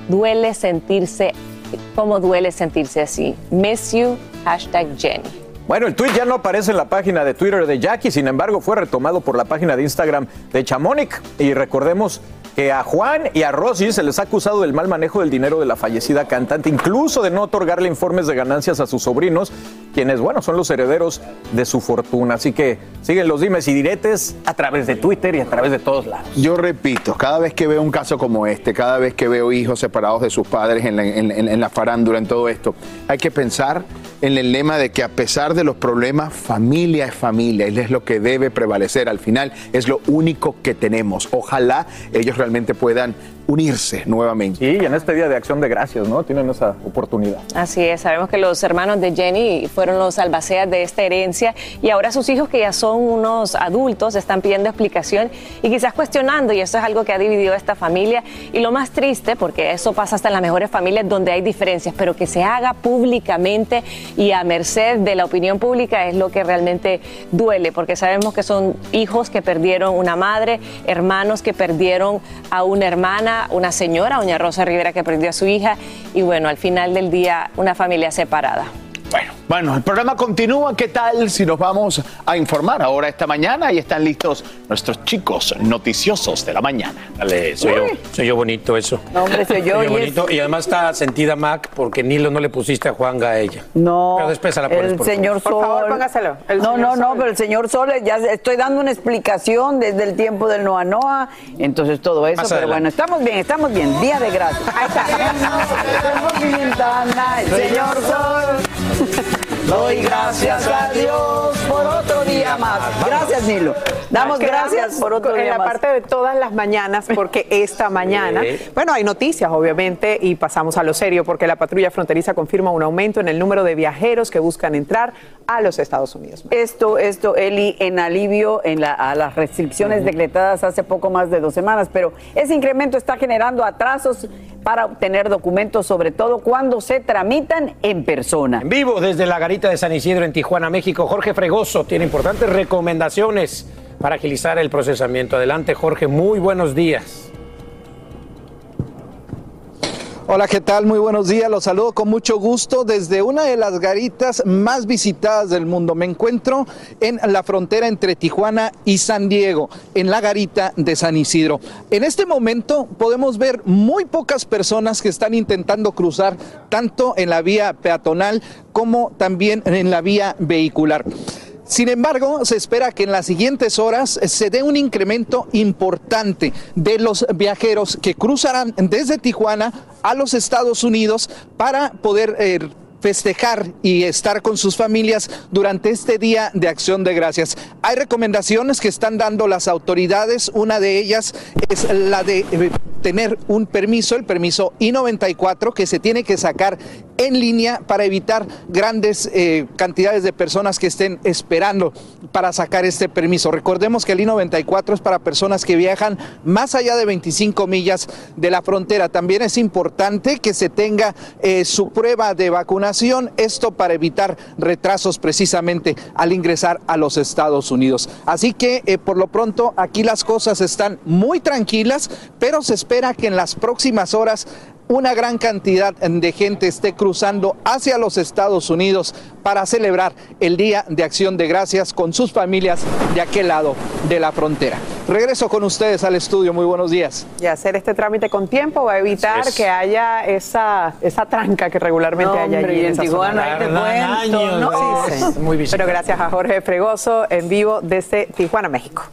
duele sentirse, como duele sentirse así. Miss you, hashtag Jenny. Bueno, el tweet ya no aparece en la página de Twitter de Jackie, sin embargo fue retomado por la página de Instagram de Chamonix. Y recordemos que a Juan y a Rosy se les ha acusado del mal manejo del dinero de la fallecida cantante, incluso de no otorgarle informes de ganancias a sus sobrinos, quienes, bueno, son los herederos de su fortuna. Así que siguen los dimes y diretes a través de Twitter y a través de todos lados. Yo repito, cada vez que veo un caso como este, cada vez que veo hijos separados de sus padres en la, farándula, en todo esto, hay que pensar en el lema de que a pesar de los problemas, familia es familia, y es lo que debe prevalecer. Al final es lo único que tenemos. Ojalá ellos realmente puedan unirse nuevamente. Sí, y en este día de acción de gracias, ¿no? Tienen esa oportunidad. Así es, sabemos que los hermanos de Jenny fueron los albaceas de esta herencia y ahora sus hijos que ya son unos adultos están pidiendo explicación y quizás cuestionando y eso es algo que ha dividido a esta familia y lo más triste, porque eso pasa hasta en las mejores familias donde hay diferencias, pero que se haga públicamente y a merced de la opinión pública es lo que realmente duele, porque sabemos que son hijos que perdieron una madre, hermanos que perdieron a una hermana, una señora, doña Rosa Rivera, que perdió a su hija, y bueno, al final del día, una familia separada. Bueno, el programa continúa. ¿Qué tal si nos vamos a informar ahora esta mañana? Y están listos nuestros chicos noticiosos de la mañana. Dale, soy yo, soy yo bonito eso. No, hombre, soy yo, Soy y bonito. Y además está sentida Mac porque Nilo no le pusiste a Juanga a ella. No, Pero después se la pones, el por señor favor. Sol. Por favor, póngaselo. El no, no, no, Sol. pero el señor Sol, ya estoy dando una explicación desde el tiempo del Noa Noa, entonces todo eso, Más pero adelante. bueno, estamos bien, estamos bien, día de gracias. Ahí está. el señor Sol. Doy gracias a Dios por otro día más. Gracias, Nilo. Damos gracias por otro en día la más. parte de todas las mañanas, porque esta mañana, bueno, hay noticias, obviamente, y pasamos a lo serio, porque la patrulla fronteriza confirma un aumento en el número de viajeros que buscan entrar a los Estados Unidos. Esto, esto, Eli, en alivio en la- a las restricciones decretadas hace poco más de dos semanas, pero ese incremento está generando atrasos para obtener documentos, sobre todo cuando se tramitan en persona. En vivo desde la garita de San Isidro en Tijuana, México, Jorge Fregoso tiene importantes recomendaciones para agilizar el procesamiento. Adelante, Jorge, muy buenos días. Hola, ¿qué tal? Muy buenos días. Los saludo con mucho gusto desde una de las garitas más visitadas del mundo. Me encuentro en la frontera entre Tijuana y San Diego, en la garita de San Isidro. En este momento podemos ver muy pocas personas que están intentando cruzar tanto en la vía peatonal como también en la vía vehicular. Sin embargo, se espera que en las siguientes horas se dé un incremento importante de los viajeros que cruzarán desde Tijuana a los Estados Unidos para poder eh, festejar y estar con sus familias durante este día de acción de gracias. Hay recomendaciones que están dando las autoridades, una de ellas es la de eh, tener un permiso, el permiso I-94, que se tiene que sacar en línea para evitar grandes eh, cantidades de personas que estén esperando para sacar este permiso. Recordemos que el I-94 es para personas que viajan más allá de 25 millas de la frontera. También es importante que se tenga eh, su prueba de vacunación, esto para evitar retrasos precisamente al ingresar a los Estados Unidos. Así que eh, por lo pronto aquí las cosas están muy tranquilas, pero se espera que en las próximas horas una gran cantidad de gente esté cruzando hacia los Estados Unidos para celebrar el Día de Acción de Gracias con sus familias de aquel lado de la frontera. Regreso con ustedes al estudio. Muy buenos días. Y hacer este trámite con tiempo va a evitar que haya esa, esa tranca que regularmente hay allí. En, Tijuana, Pero gracias a Jorge Fregoso en vivo desde Tijuana, México.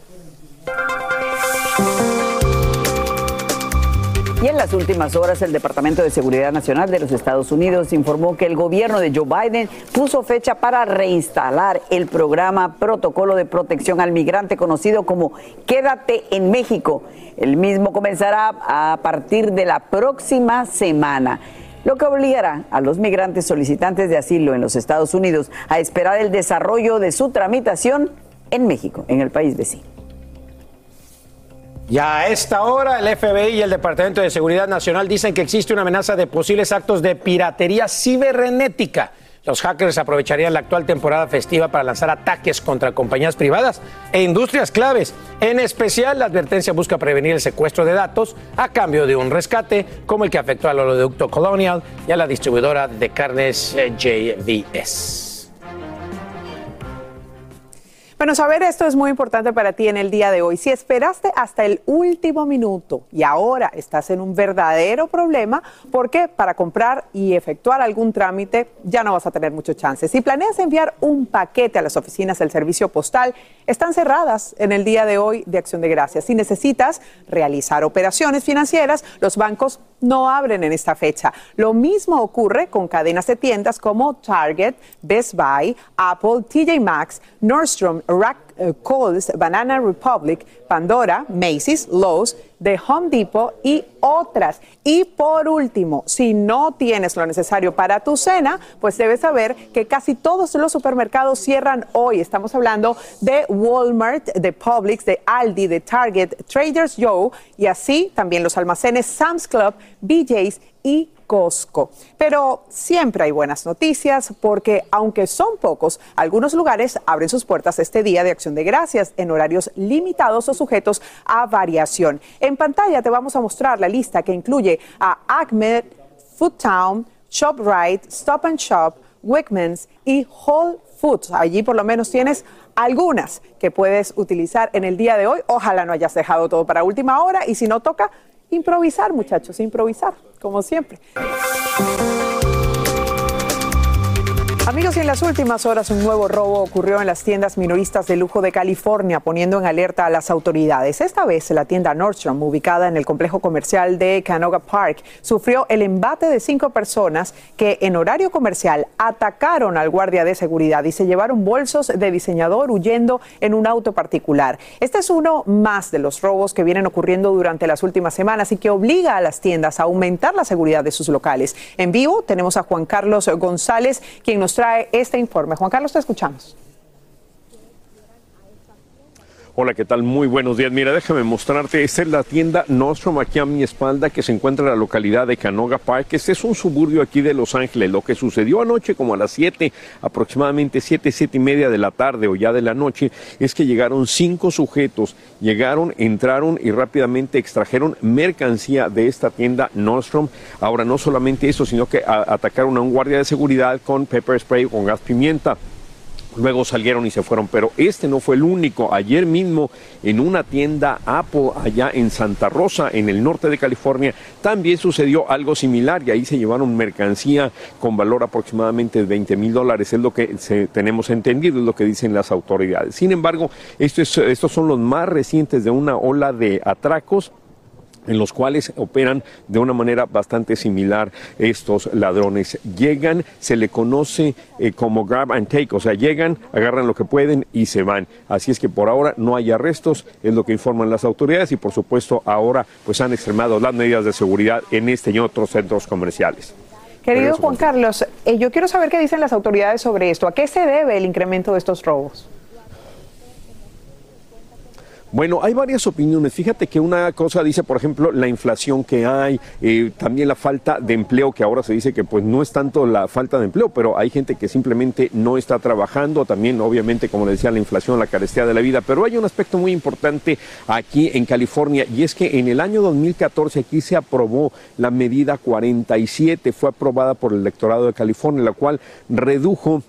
Y en las últimas horas, el Departamento de Seguridad Nacional de los Estados Unidos informó que el gobierno de Joe Biden puso fecha para reinstalar el programa Protocolo de Protección al Migrante conocido como Quédate en México. El mismo comenzará a partir de la próxima semana lo que obligará a los migrantes solicitantes de asilo en los Estados Unidos a esperar el desarrollo de su tramitación en México, en el país vecino. Ya a esta hora el FBI y el Departamento de Seguridad Nacional dicen que existe una amenaza de posibles actos de piratería cibernética. Los hackers aprovecharían la actual temporada festiva para lanzar ataques contra compañías privadas e industrias claves. En especial, la advertencia busca prevenir el secuestro de datos a cambio de un rescate, como el que afectó al oleoducto Colonial y a la distribuidora de carnes eh, Bueno, saber esto es muy importante para ti en el día de hoy. Si esperaste hasta el último minuto y ahora estás en un verdadero problema, porque para comprar y efectuar algún trámite ya no vas a tener mucho chance. Si planeas enviar un paquete a las oficinas del servicio postal, están cerradas en el día de hoy de Acción de Gracias. Si necesitas realizar operaciones financieras, los bancos no abren en esta fecha. Lo mismo ocurre con cadenas de tiendas como Target, Best Buy, Apple, TJ Maxx, Nordstrom, Rack, uh, Kohl's, Banana Republic, Pandora, Macy's, Lowe's, The Home Depot y otras. Y por último, si no tienes lo necesario para tu cena, pues debes saber que casi todos los supermercados cierran hoy. Estamos hablando de Walmart, de Publix, de Aldi, de Target, Traders Joe y así también los almacenes Sam's Club, BJ's y Costco. Pero siempre hay buenas noticias porque aunque son pocos, algunos lugares abren sus puertas este día de acción de gracias en horarios limitados o sujetos a variación. En pantalla te vamos a mostrar la lista que incluye a Acme, Foodtown, ShopRite, Stop and Shop, Wickmans y Whole Foods. Allí por lo menos tienes algunas que puedes utilizar en el día de hoy. Ojalá no hayas dejado todo para última hora y si no toca, improvisar muchachos, improvisar como siempre. Amigos, en las últimas horas un nuevo robo ocurrió en las tiendas minoristas de lujo de California, poniendo en alerta a las autoridades. Esta vez la tienda Nordstrom, ubicada en el complejo comercial de Canoga Park, sufrió el embate de cinco personas que en horario comercial atacaron al guardia de seguridad y se llevaron bolsos de diseñador huyendo en un auto particular. Este es uno más de los robos que vienen ocurriendo durante las últimas semanas y que obliga a las tiendas a aumentar la seguridad de sus locales. En vivo tenemos a Juan Carlos González, quien nos trae este informe. Juan Carlos, te escuchamos. Hola, ¿qué tal? Muy buenos días. Mira, déjame mostrarte. Esta es la tienda Nostrum aquí a mi espalda que se encuentra en la localidad de Canoga Park. Este es un suburbio aquí de Los Ángeles. Lo que sucedió anoche, como a las 7, aproximadamente 7, 7 y media de la tarde o ya de la noche, es que llegaron cinco sujetos. Llegaron, entraron y rápidamente extrajeron mercancía de esta tienda Nordstrom. Ahora, no solamente eso, sino que atacaron a un guardia de seguridad con pepper spray, con gas pimienta. Luego salieron y se fueron, pero este no fue el único. Ayer mismo en una tienda Apple allá en Santa Rosa, en el norte de California, también sucedió algo similar y ahí se llevaron mercancía con valor aproximadamente de 20 mil dólares, es lo que tenemos entendido, es lo que dicen las autoridades. Sin embargo, estos son los más recientes de una ola de atracos en los cuales operan de una manera bastante similar estos ladrones. Llegan, se le conoce eh, como grab and take, o sea, llegan, agarran lo que pueden y se van. Así es que por ahora no hay arrestos, es lo que informan las autoridades y por supuesto ahora pues han extremado las medidas de seguridad en este y otros centros comerciales. Querido Juan Carlos, eh, yo quiero saber qué dicen las autoridades sobre esto. ¿A qué se debe el incremento de estos robos? Bueno, hay varias opiniones. Fíjate que una cosa dice, por ejemplo, la inflación que hay, eh, también la falta de empleo, que ahora se dice que pues no es tanto la falta de empleo, pero hay gente que simplemente no está trabajando, también obviamente, como le decía, la inflación, la carestía de la vida, pero hay un aspecto muy importante aquí en California y es que en el año 2014 aquí se aprobó la medida 47, fue aprobada por el electorado de California, la cual redujo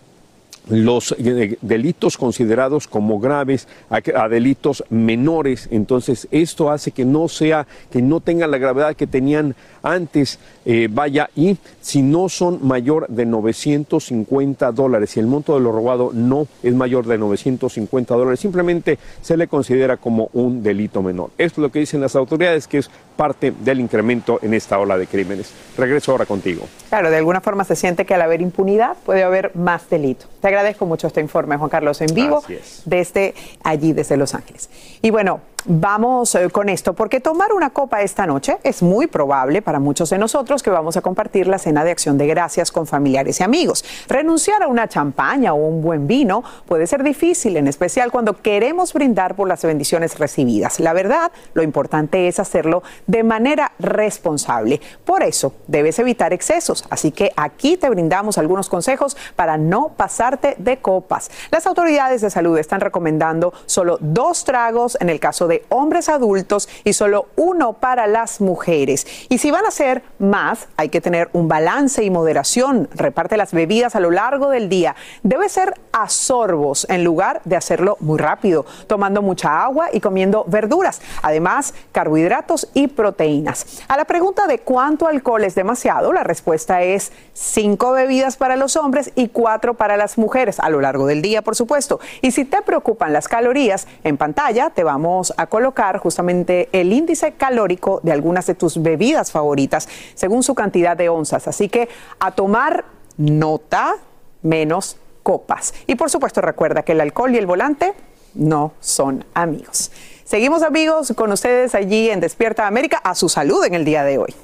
los eh, delitos considerados como graves a, delitos menores. Entonces, esto hace que no sea, que no tengan la gravedad que tenían antes, eh, vaya, y si no son mayor de 950 dólares, si el monto de lo robado no es mayor de 950 dólares, simplemente se le considera como un delito menor. Esto es lo que dicen las autoridades, que es parte del incremento en esta ola de crímenes. Regreso ahora contigo. Claro, de alguna forma se siente que al haber impunidad puede haber más delito. Agradezco mucho este informe, Juan Carlos, en vivo desde allí, desde Los Ángeles. Y bueno, Vamos eh, con esto, porque tomar una copa esta noche es muy probable para muchos de nosotros que vamos a compartir la cena de acción de gracias con familiares y amigos. Renunciar a una champaña o un buen vino puede ser difícil, en especial cuando queremos brindar por las bendiciones recibidas. La verdad, lo importante es hacerlo de manera responsable. Por eso, debes evitar excesos. Así que aquí te brindamos algunos consejos para no pasarte de copas. Las autoridades de salud están recomendando solo dos tragos en el caso de hombres adultos y solo uno para las mujeres. Y si van a ser más, hay que tener un balance y moderación. Reparte las bebidas a lo largo del día. Debe ser a sorbos en lugar de hacerlo muy rápido, tomando mucha agua y comiendo verduras. Además, carbohidratos y proteínas. A la pregunta de cuánto alcohol es demasiado, la respuesta es cinco bebidas para los hombres y cuatro para las mujeres a lo largo del día, por supuesto. Y si te preocupan las calorías, en pantalla te vamos a colocar justamente el índice calórico de algunas de tus bebidas favoritas según su cantidad de onzas. Así que a tomar nota menos copas. Y por supuesto recuerda que el alcohol y el volante no son amigos. Seguimos amigos con ustedes allí en Despierta América a su salud en el día de hoy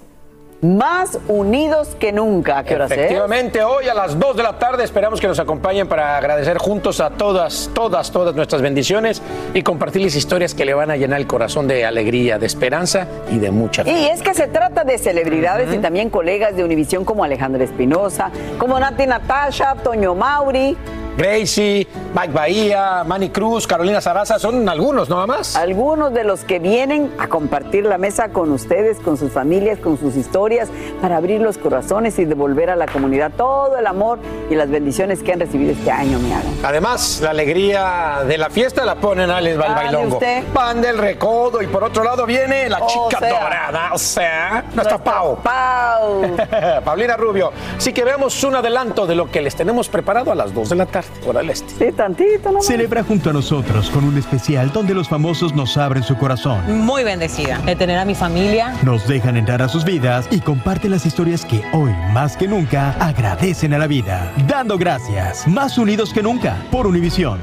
más unidos que nunca. ¿Qué hora Efectivamente, hoy a las 2 de la tarde esperamos que nos acompañen para agradecer juntos a todas, todas, todas nuestras bendiciones y compartirles historias que le van a llenar el corazón de alegría, de esperanza y de mucha fe. Y es que se trata de celebridades y también colegas de Univisión como Alejandra Espinosa, como Nati Natasha, Toño Mauri, Gracie, Mike Bahía, Manny Cruz, Carolina Sarasa, son algunos nada más. Algunos de los que vienen a compartir la mesa con ustedes, con sus familias, con sus historias, para abrir los corazones y devolver a la comunidad todo el amor y las bendiciones que han recibido este año, mi hagan. Además, la alegría de la fiesta la ponen a Les Bailongo. Pan del recodo y por otro lado viene la chica dorada, o sea, nuestra Pau. Pau. Paulina Rubio. Así que veamos un adelanto de lo que les tenemos preparado a las 2 de la tarde por el este. Sí, tantito, ¿no? Celebra junto a nosotros con un especial donde los famosos nos abren su corazón. Muy bendecida de tener a mi familia. Nos dejan entrar a sus vidas y comparten las historias que hoy, más que nunca, agradecen a la vida. Dando gracias, más unidos que nunca, por Univisión.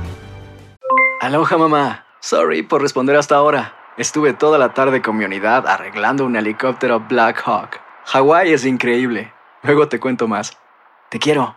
Aloha, mamá. Sorry por responder hasta ahora. Estuve toda la tarde con mi unidad arreglando un helicóptero Black Hawk. Hawái es increíble. Luego te cuento más. Te quiero.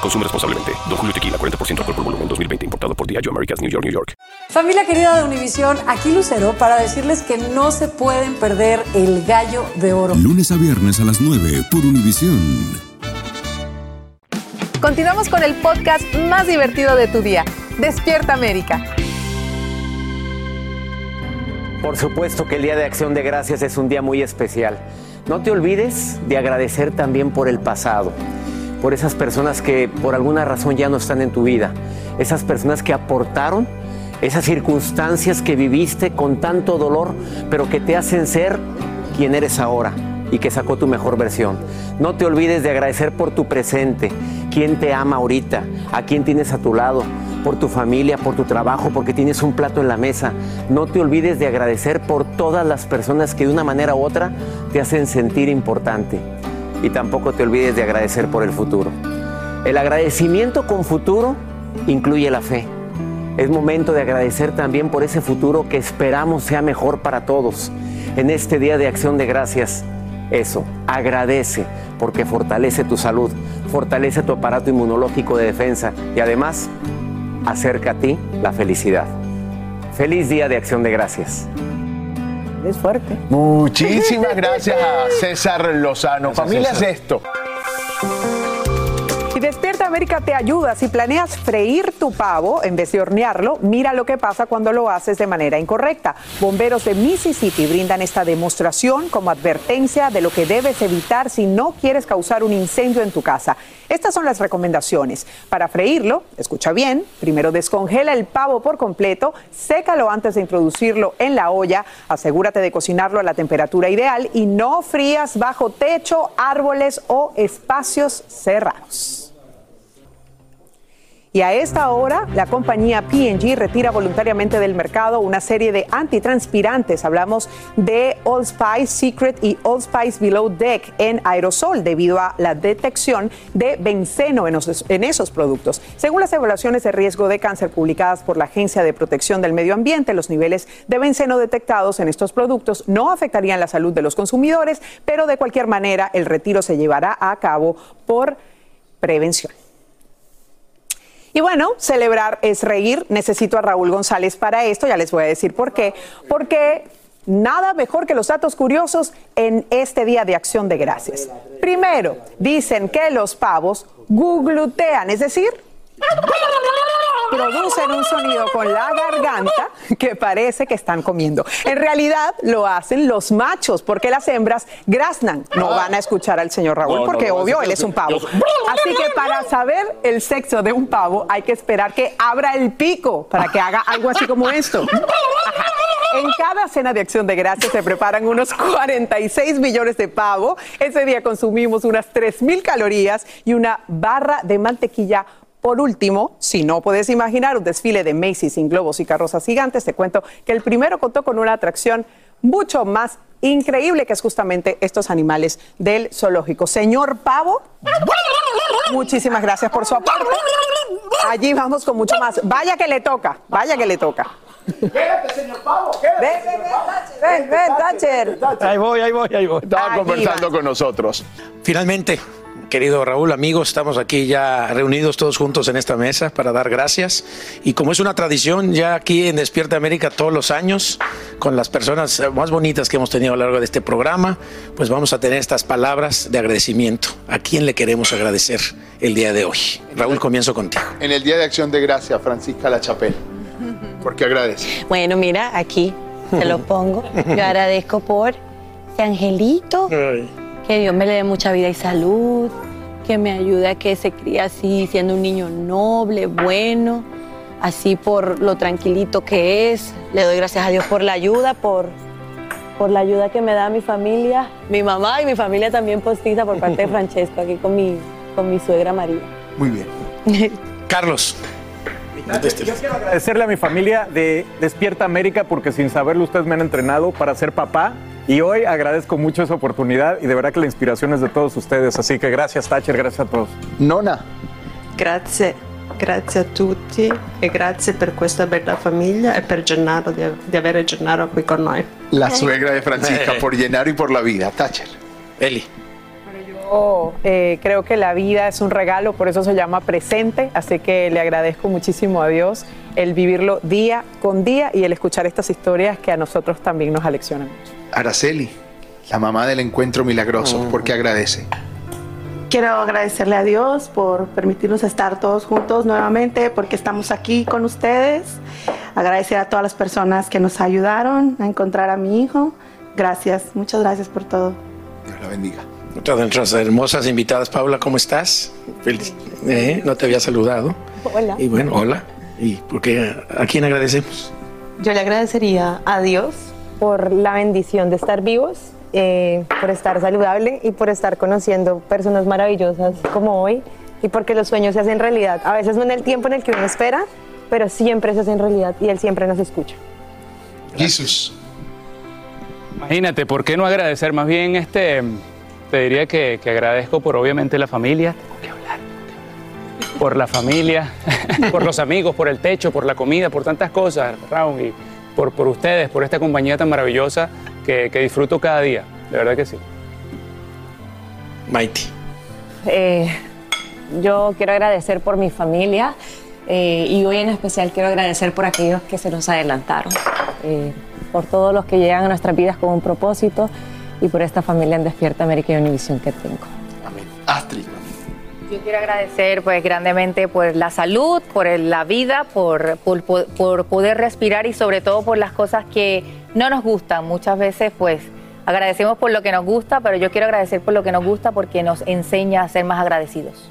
Consume responsablemente. Don Julio Tequila, 40% alcohol por volumen, 2020. Importado por Diageo Americas, New York, New York. Familia querida de Univisión, aquí Lucero para decirles que no se pueden perder el Gallo de Oro. Lunes a viernes a las 9 por Univisión. Continuamos con el podcast más divertido de tu día. Despierta América. Por supuesto que el Día de Acción de Gracias es un día muy especial. No te olvides de agradecer también por el pasado por esas personas que por alguna razón ya no están en tu vida, esas personas que aportaron esas circunstancias que viviste con tanto dolor, pero que te hacen ser quien eres ahora y que sacó tu mejor versión. No te olvides de agradecer por tu presente, quién te ama ahorita, a quién tienes a tu lado, por tu familia, por tu trabajo, porque tienes un plato en la mesa. No te olvides de agradecer por todas las personas que de una manera u otra te hacen sentir importante. Y tampoco te olvides de agradecer por el futuro. El agradecimiento con futuro incluye la fe. Es momento de agradecer también por ese futuro que esperamos sea mejor para todos. En este día de acción de gracias, eso, agradece porque fortalece tu salud, fortalece tu aparato inmunológico de defensa y además acerca a ti la felicidad. Feliz día de acción de gracias. Es fuerte. Muchísimas gracias a César Lozano. Familia es esto. América te ayuda. Si planeas freír tu pavo en vez de hornearlo, mira lo que pasa cuando lo haces de manera incorrecta. Bomberos de Mississippi brindan esta demostración como advertencia de lo que debes evitar si no quieres causar un incendio en tu casa. Estas son las recomendaciones. Para freírlo, escucha bien, primero descongela el pavo por completo, sécalo antes de introducirlo en la olla, asegúrate de cocinarlo a la temperatura ideal y no frías bajo techo, árboles o espacios cerrados. Y a esta hora, la compañía P&G retira voluntariamente del mercado una serie de antitranspirantes. Hablamos de Old Spice Secret y Old Spice Below Deck en aerosol debido a la detección de benceno en en esos productos. Según las evaluaciones de riesgo de cáncer publicadas por la Agencia de Protección del Medio Ambiente, los niveles de benceno detectados en estos productos no afectarían la salud de los consumidores, pero de cualquier manera el retiro se llevará a cabo por prevención. Y bueno, celebrar es reír. Necesito a Raúl González para esto, ya les voy a decir por qué. Porque nada mejor que los datos curiosos en este Día de Acción de Gracias. Primero, dicen que los pavos guglutean, es decir, producen un sonido con la garganta que parece que están comiendo. En realidad lo hacen los machos, porque las hembras graznan. No van a escuchar al señor Raúl, No, porque no, obvio él es un pavo. Así que para saber el sexo de un pavo hay que esperar que abra el pico para que haga algo así como esto. Ajá. En cada cena de acción de gracias se preparan unos 46 millones de pavo. Ese día consumimos unas 3 mil calorías y una barra de mantequilla. Por último, si no puedes imaginar un desfile de Macy's sin globos y carrozas gigantes, te cuento que el primero contó con una atracción mucho más increíble que es justamente estos animales del zoológico. Señor Pavo, muchísimas gracias por su aporte. Allí vamos con mucho más. Vaya que le toca, vaya que le toca. Quédate, señor Pavo, Ven, ven, ven, ven, Thatcher. Ahí voy, ahí voy, ahí voy. Estaba conversando con nosotros. Finalmente, querido Raúl, amigos, estamos aquí ya reunidos todos juntos en esta mesa para dar gracias. Y como es una tradición ya aquí en Despierta América todos los años, con las personas más bonitas que hemos tenido a lo largo de este programa, pues vamos a tener estas palabras de agradecimiento. ¿A quién le queremos agradecer el día de hoy? Raúl, comienzo contigo. En el Día de Acción de Gracia, Francisca La Chapelle. ¿Por qué agradece? Bueno, mira, aquí te lo pongo. Yo agradezco por ese angelito, que Dios me le dé mucha vida y salud, que me ayude a que se críe así, siendo un niño noble, bueno, así por lo tranquilito que es. Le doy gracias a Dios por la ayuda, por, por la ayuda que me da mi familia, mi mamá y mi familia también postiza por parte de Francesco, aquí con mi, con mi suegra María. Muy bien. Carlos. Yo quiero agradecerle a mi familia de Despierta América porque sin saberlo ustedes me han entrenado para ser papá y hoy agradezco mucho esa oportunidad y de verdad que la inspiración es de todos ustedes. Así que gracias Thatcher, gracias a todos. Nona. Grazie, grazie a tutti e grazie per questa bella famiglia e per Gennaro, di, di avere Gennaro qui con noi. La suegra de Francisca por llenar y por la vida. Thatcher. Eli. Yo eh, creo que la vida es un regalo, por eso se llama presente, así que le agradezco muchísimo a Dios el vivirlo día con día y el escuchar estas historias que a nosotros también nos aleccionan mucho. Araceli, la mamá del encuentro milagroso. ¿Por qué agradece? Quiero agradecerle a Dios por permitirnos estar todos juntos nuevamente, porque estamos aquí con ustedes. Agradecer a todas las personas que nos ayudaron a encontrar a mi hijo. Gracias, muchas gracias por todo. Dios la bendiga. Otra de nuestras hermosas invitadas, Paula, ¿cómo estás? Feliz. Eh, no te había saludado. Hola. Y bueno, hola. ¿Y por qué? ¿A quién agradecemos? Yo le agradecería a Dios por la bendición de estar vivos, eh, por estar saludable y por estar conociendo personas maravillosas como hoy y porque los sueños se hacen realidad. A veces no en el tiempo en el que uno espera, pero siempre se hace en realidad y Él siempre nos escucha. Jesús. Imagínate, ¿por qué no agradecer? Más bien, este, te diría que, que agradezco por obviamente la familia. Tengo que hablar. Por la familia, por los amigos, por el techo, por la comida, por tantas cosas, Raúl, y por, por ustedes, por esta compañía tan maravillosa que, que disfruto cada día. De verdad que sí. Mighty. Eh, yo quiero agradecer por mi familia eh, y hoy en especial quiero agradecer por aquellos que se nos adelantaron, eh, por todos los que llegan a nuestras vidas con un propósito y por esta familia en Despierta América y Univisión que tengo. Astrid. Yo quiero agradecer pues grandemente por la salud, por la vida, por, por, por- por poder respirar y sobre todo por las cosas que no nos gustan. Muchas veces pues agradecemos por lo que nos gusta, pero yo quiero agradecer por lo que nos gusta porque nos enseña a ser más agradecidos.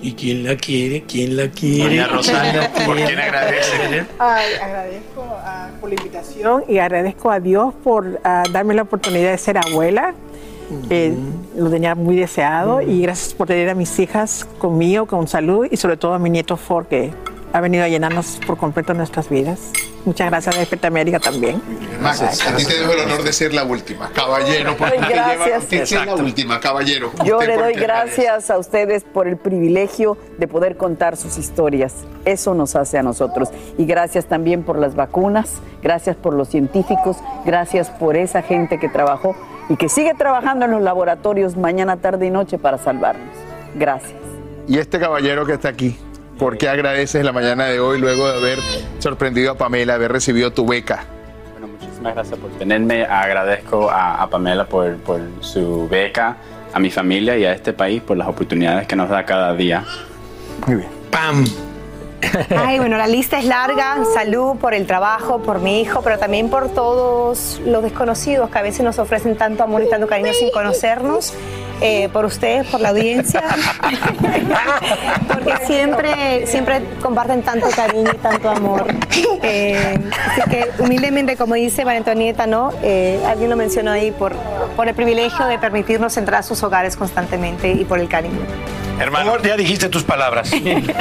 ¿Y quién la quiere? ¿Quién la quiere? Doña Rosario, ¿por quién agradece? Ay, agradezco por la invitación y agradezco a Dios por ah, darme la oportunidad de ser abuela. Eh, lo tenía muy deseado y gracias por tener a mis hijas conmigo, con salud y sobre todo a mi nieto Ford que ha venido a llenarnos por completo nuestras vidas. Muchas gracias a Despierta América también. Max, a ti te dejo el honor de ser la última. Caballero, porque lleva gracias. usted es la última, caballero. Yo ¿Usted le doy gracias a ustedes por el privilegio de poder contar sus historias. Eso nos hace a nosotros. Y gracias también por las vacunas, gracias por los científicos, gracias por esa gente que trabajó y que sigue trabajando en los laboratorios mañana, tarde y noche para salvarnos. Gracias. Y este caballero que está aquí, ¿por qué agradeces la mañana de hoy luego de haber sorprendido a Pamela, haber recibido tu beca? Muchísimas gracias por tenerme. Agradezco a, a Pamela por, por su beca, a mi familia y a este país por las oportunidades que nos da cada día. Muy bien. ¡Pam! Ay, bueno, la lista es larga. Salud por el trabajo, por mi hijo, pero también por todos los desconocidos que a veces nos ofrecen tanto amor y tanto cariño sin conocernos. Eh, por ustedes, por la audiencia. Porque siempre, siempre comparten tanto cariño y tanto amor. Eh, así que humildemente, como dice María Antonieta, ¿no? Eh, alguien lo mencionó ahí por, por el privilegio de permitirnos entrar a sus hogares constantemente y por el cariño. Hermano, ya dijiste tus palabras.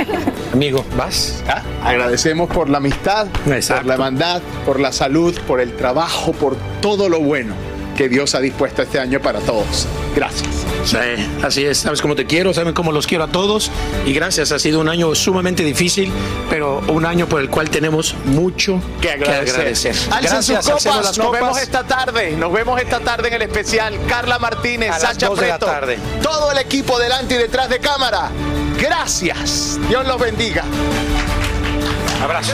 Amigo, ¿vas? Ah, Agradecemos por la amistad, por la hermandad, por la salud, por el trabajo, por todo lo bueno que Dios ha dispuesto este año para todos. Gracias. Sí, así es. Sabes cómo te quiero, saben cómo los quiero a todos. Y gracias, ha sido un año sumamente difícil, pero un año por el cual tenemos mucho que agradecer. Alcen sus Gracias, copas. las Nos copas. vemos esta tarde. Nos vemos esta tarde en el especial. Carla Martínez, A Sacha dos de la Preto, tarde. todo el equipo delante y detrás de cámara. Gracias. Dios los bendiga. Abrazo.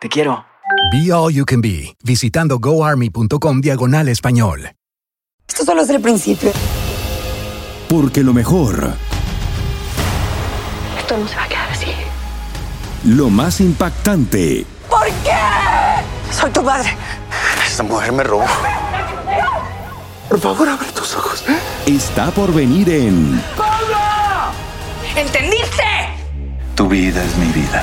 Te quiero. Be All You Can Be, visitando goarmy.com diagonal español. Esto solo es el principio. Porque lo mejor, Esto no se va a quedar así. lo más impactante, ¿Por qué? Soy tu madre. Esta mujer me robó. Por favor, abre tus ojos. Está por venir en ¡Pablo! ¿Entendiste? Tu vida es mi vida.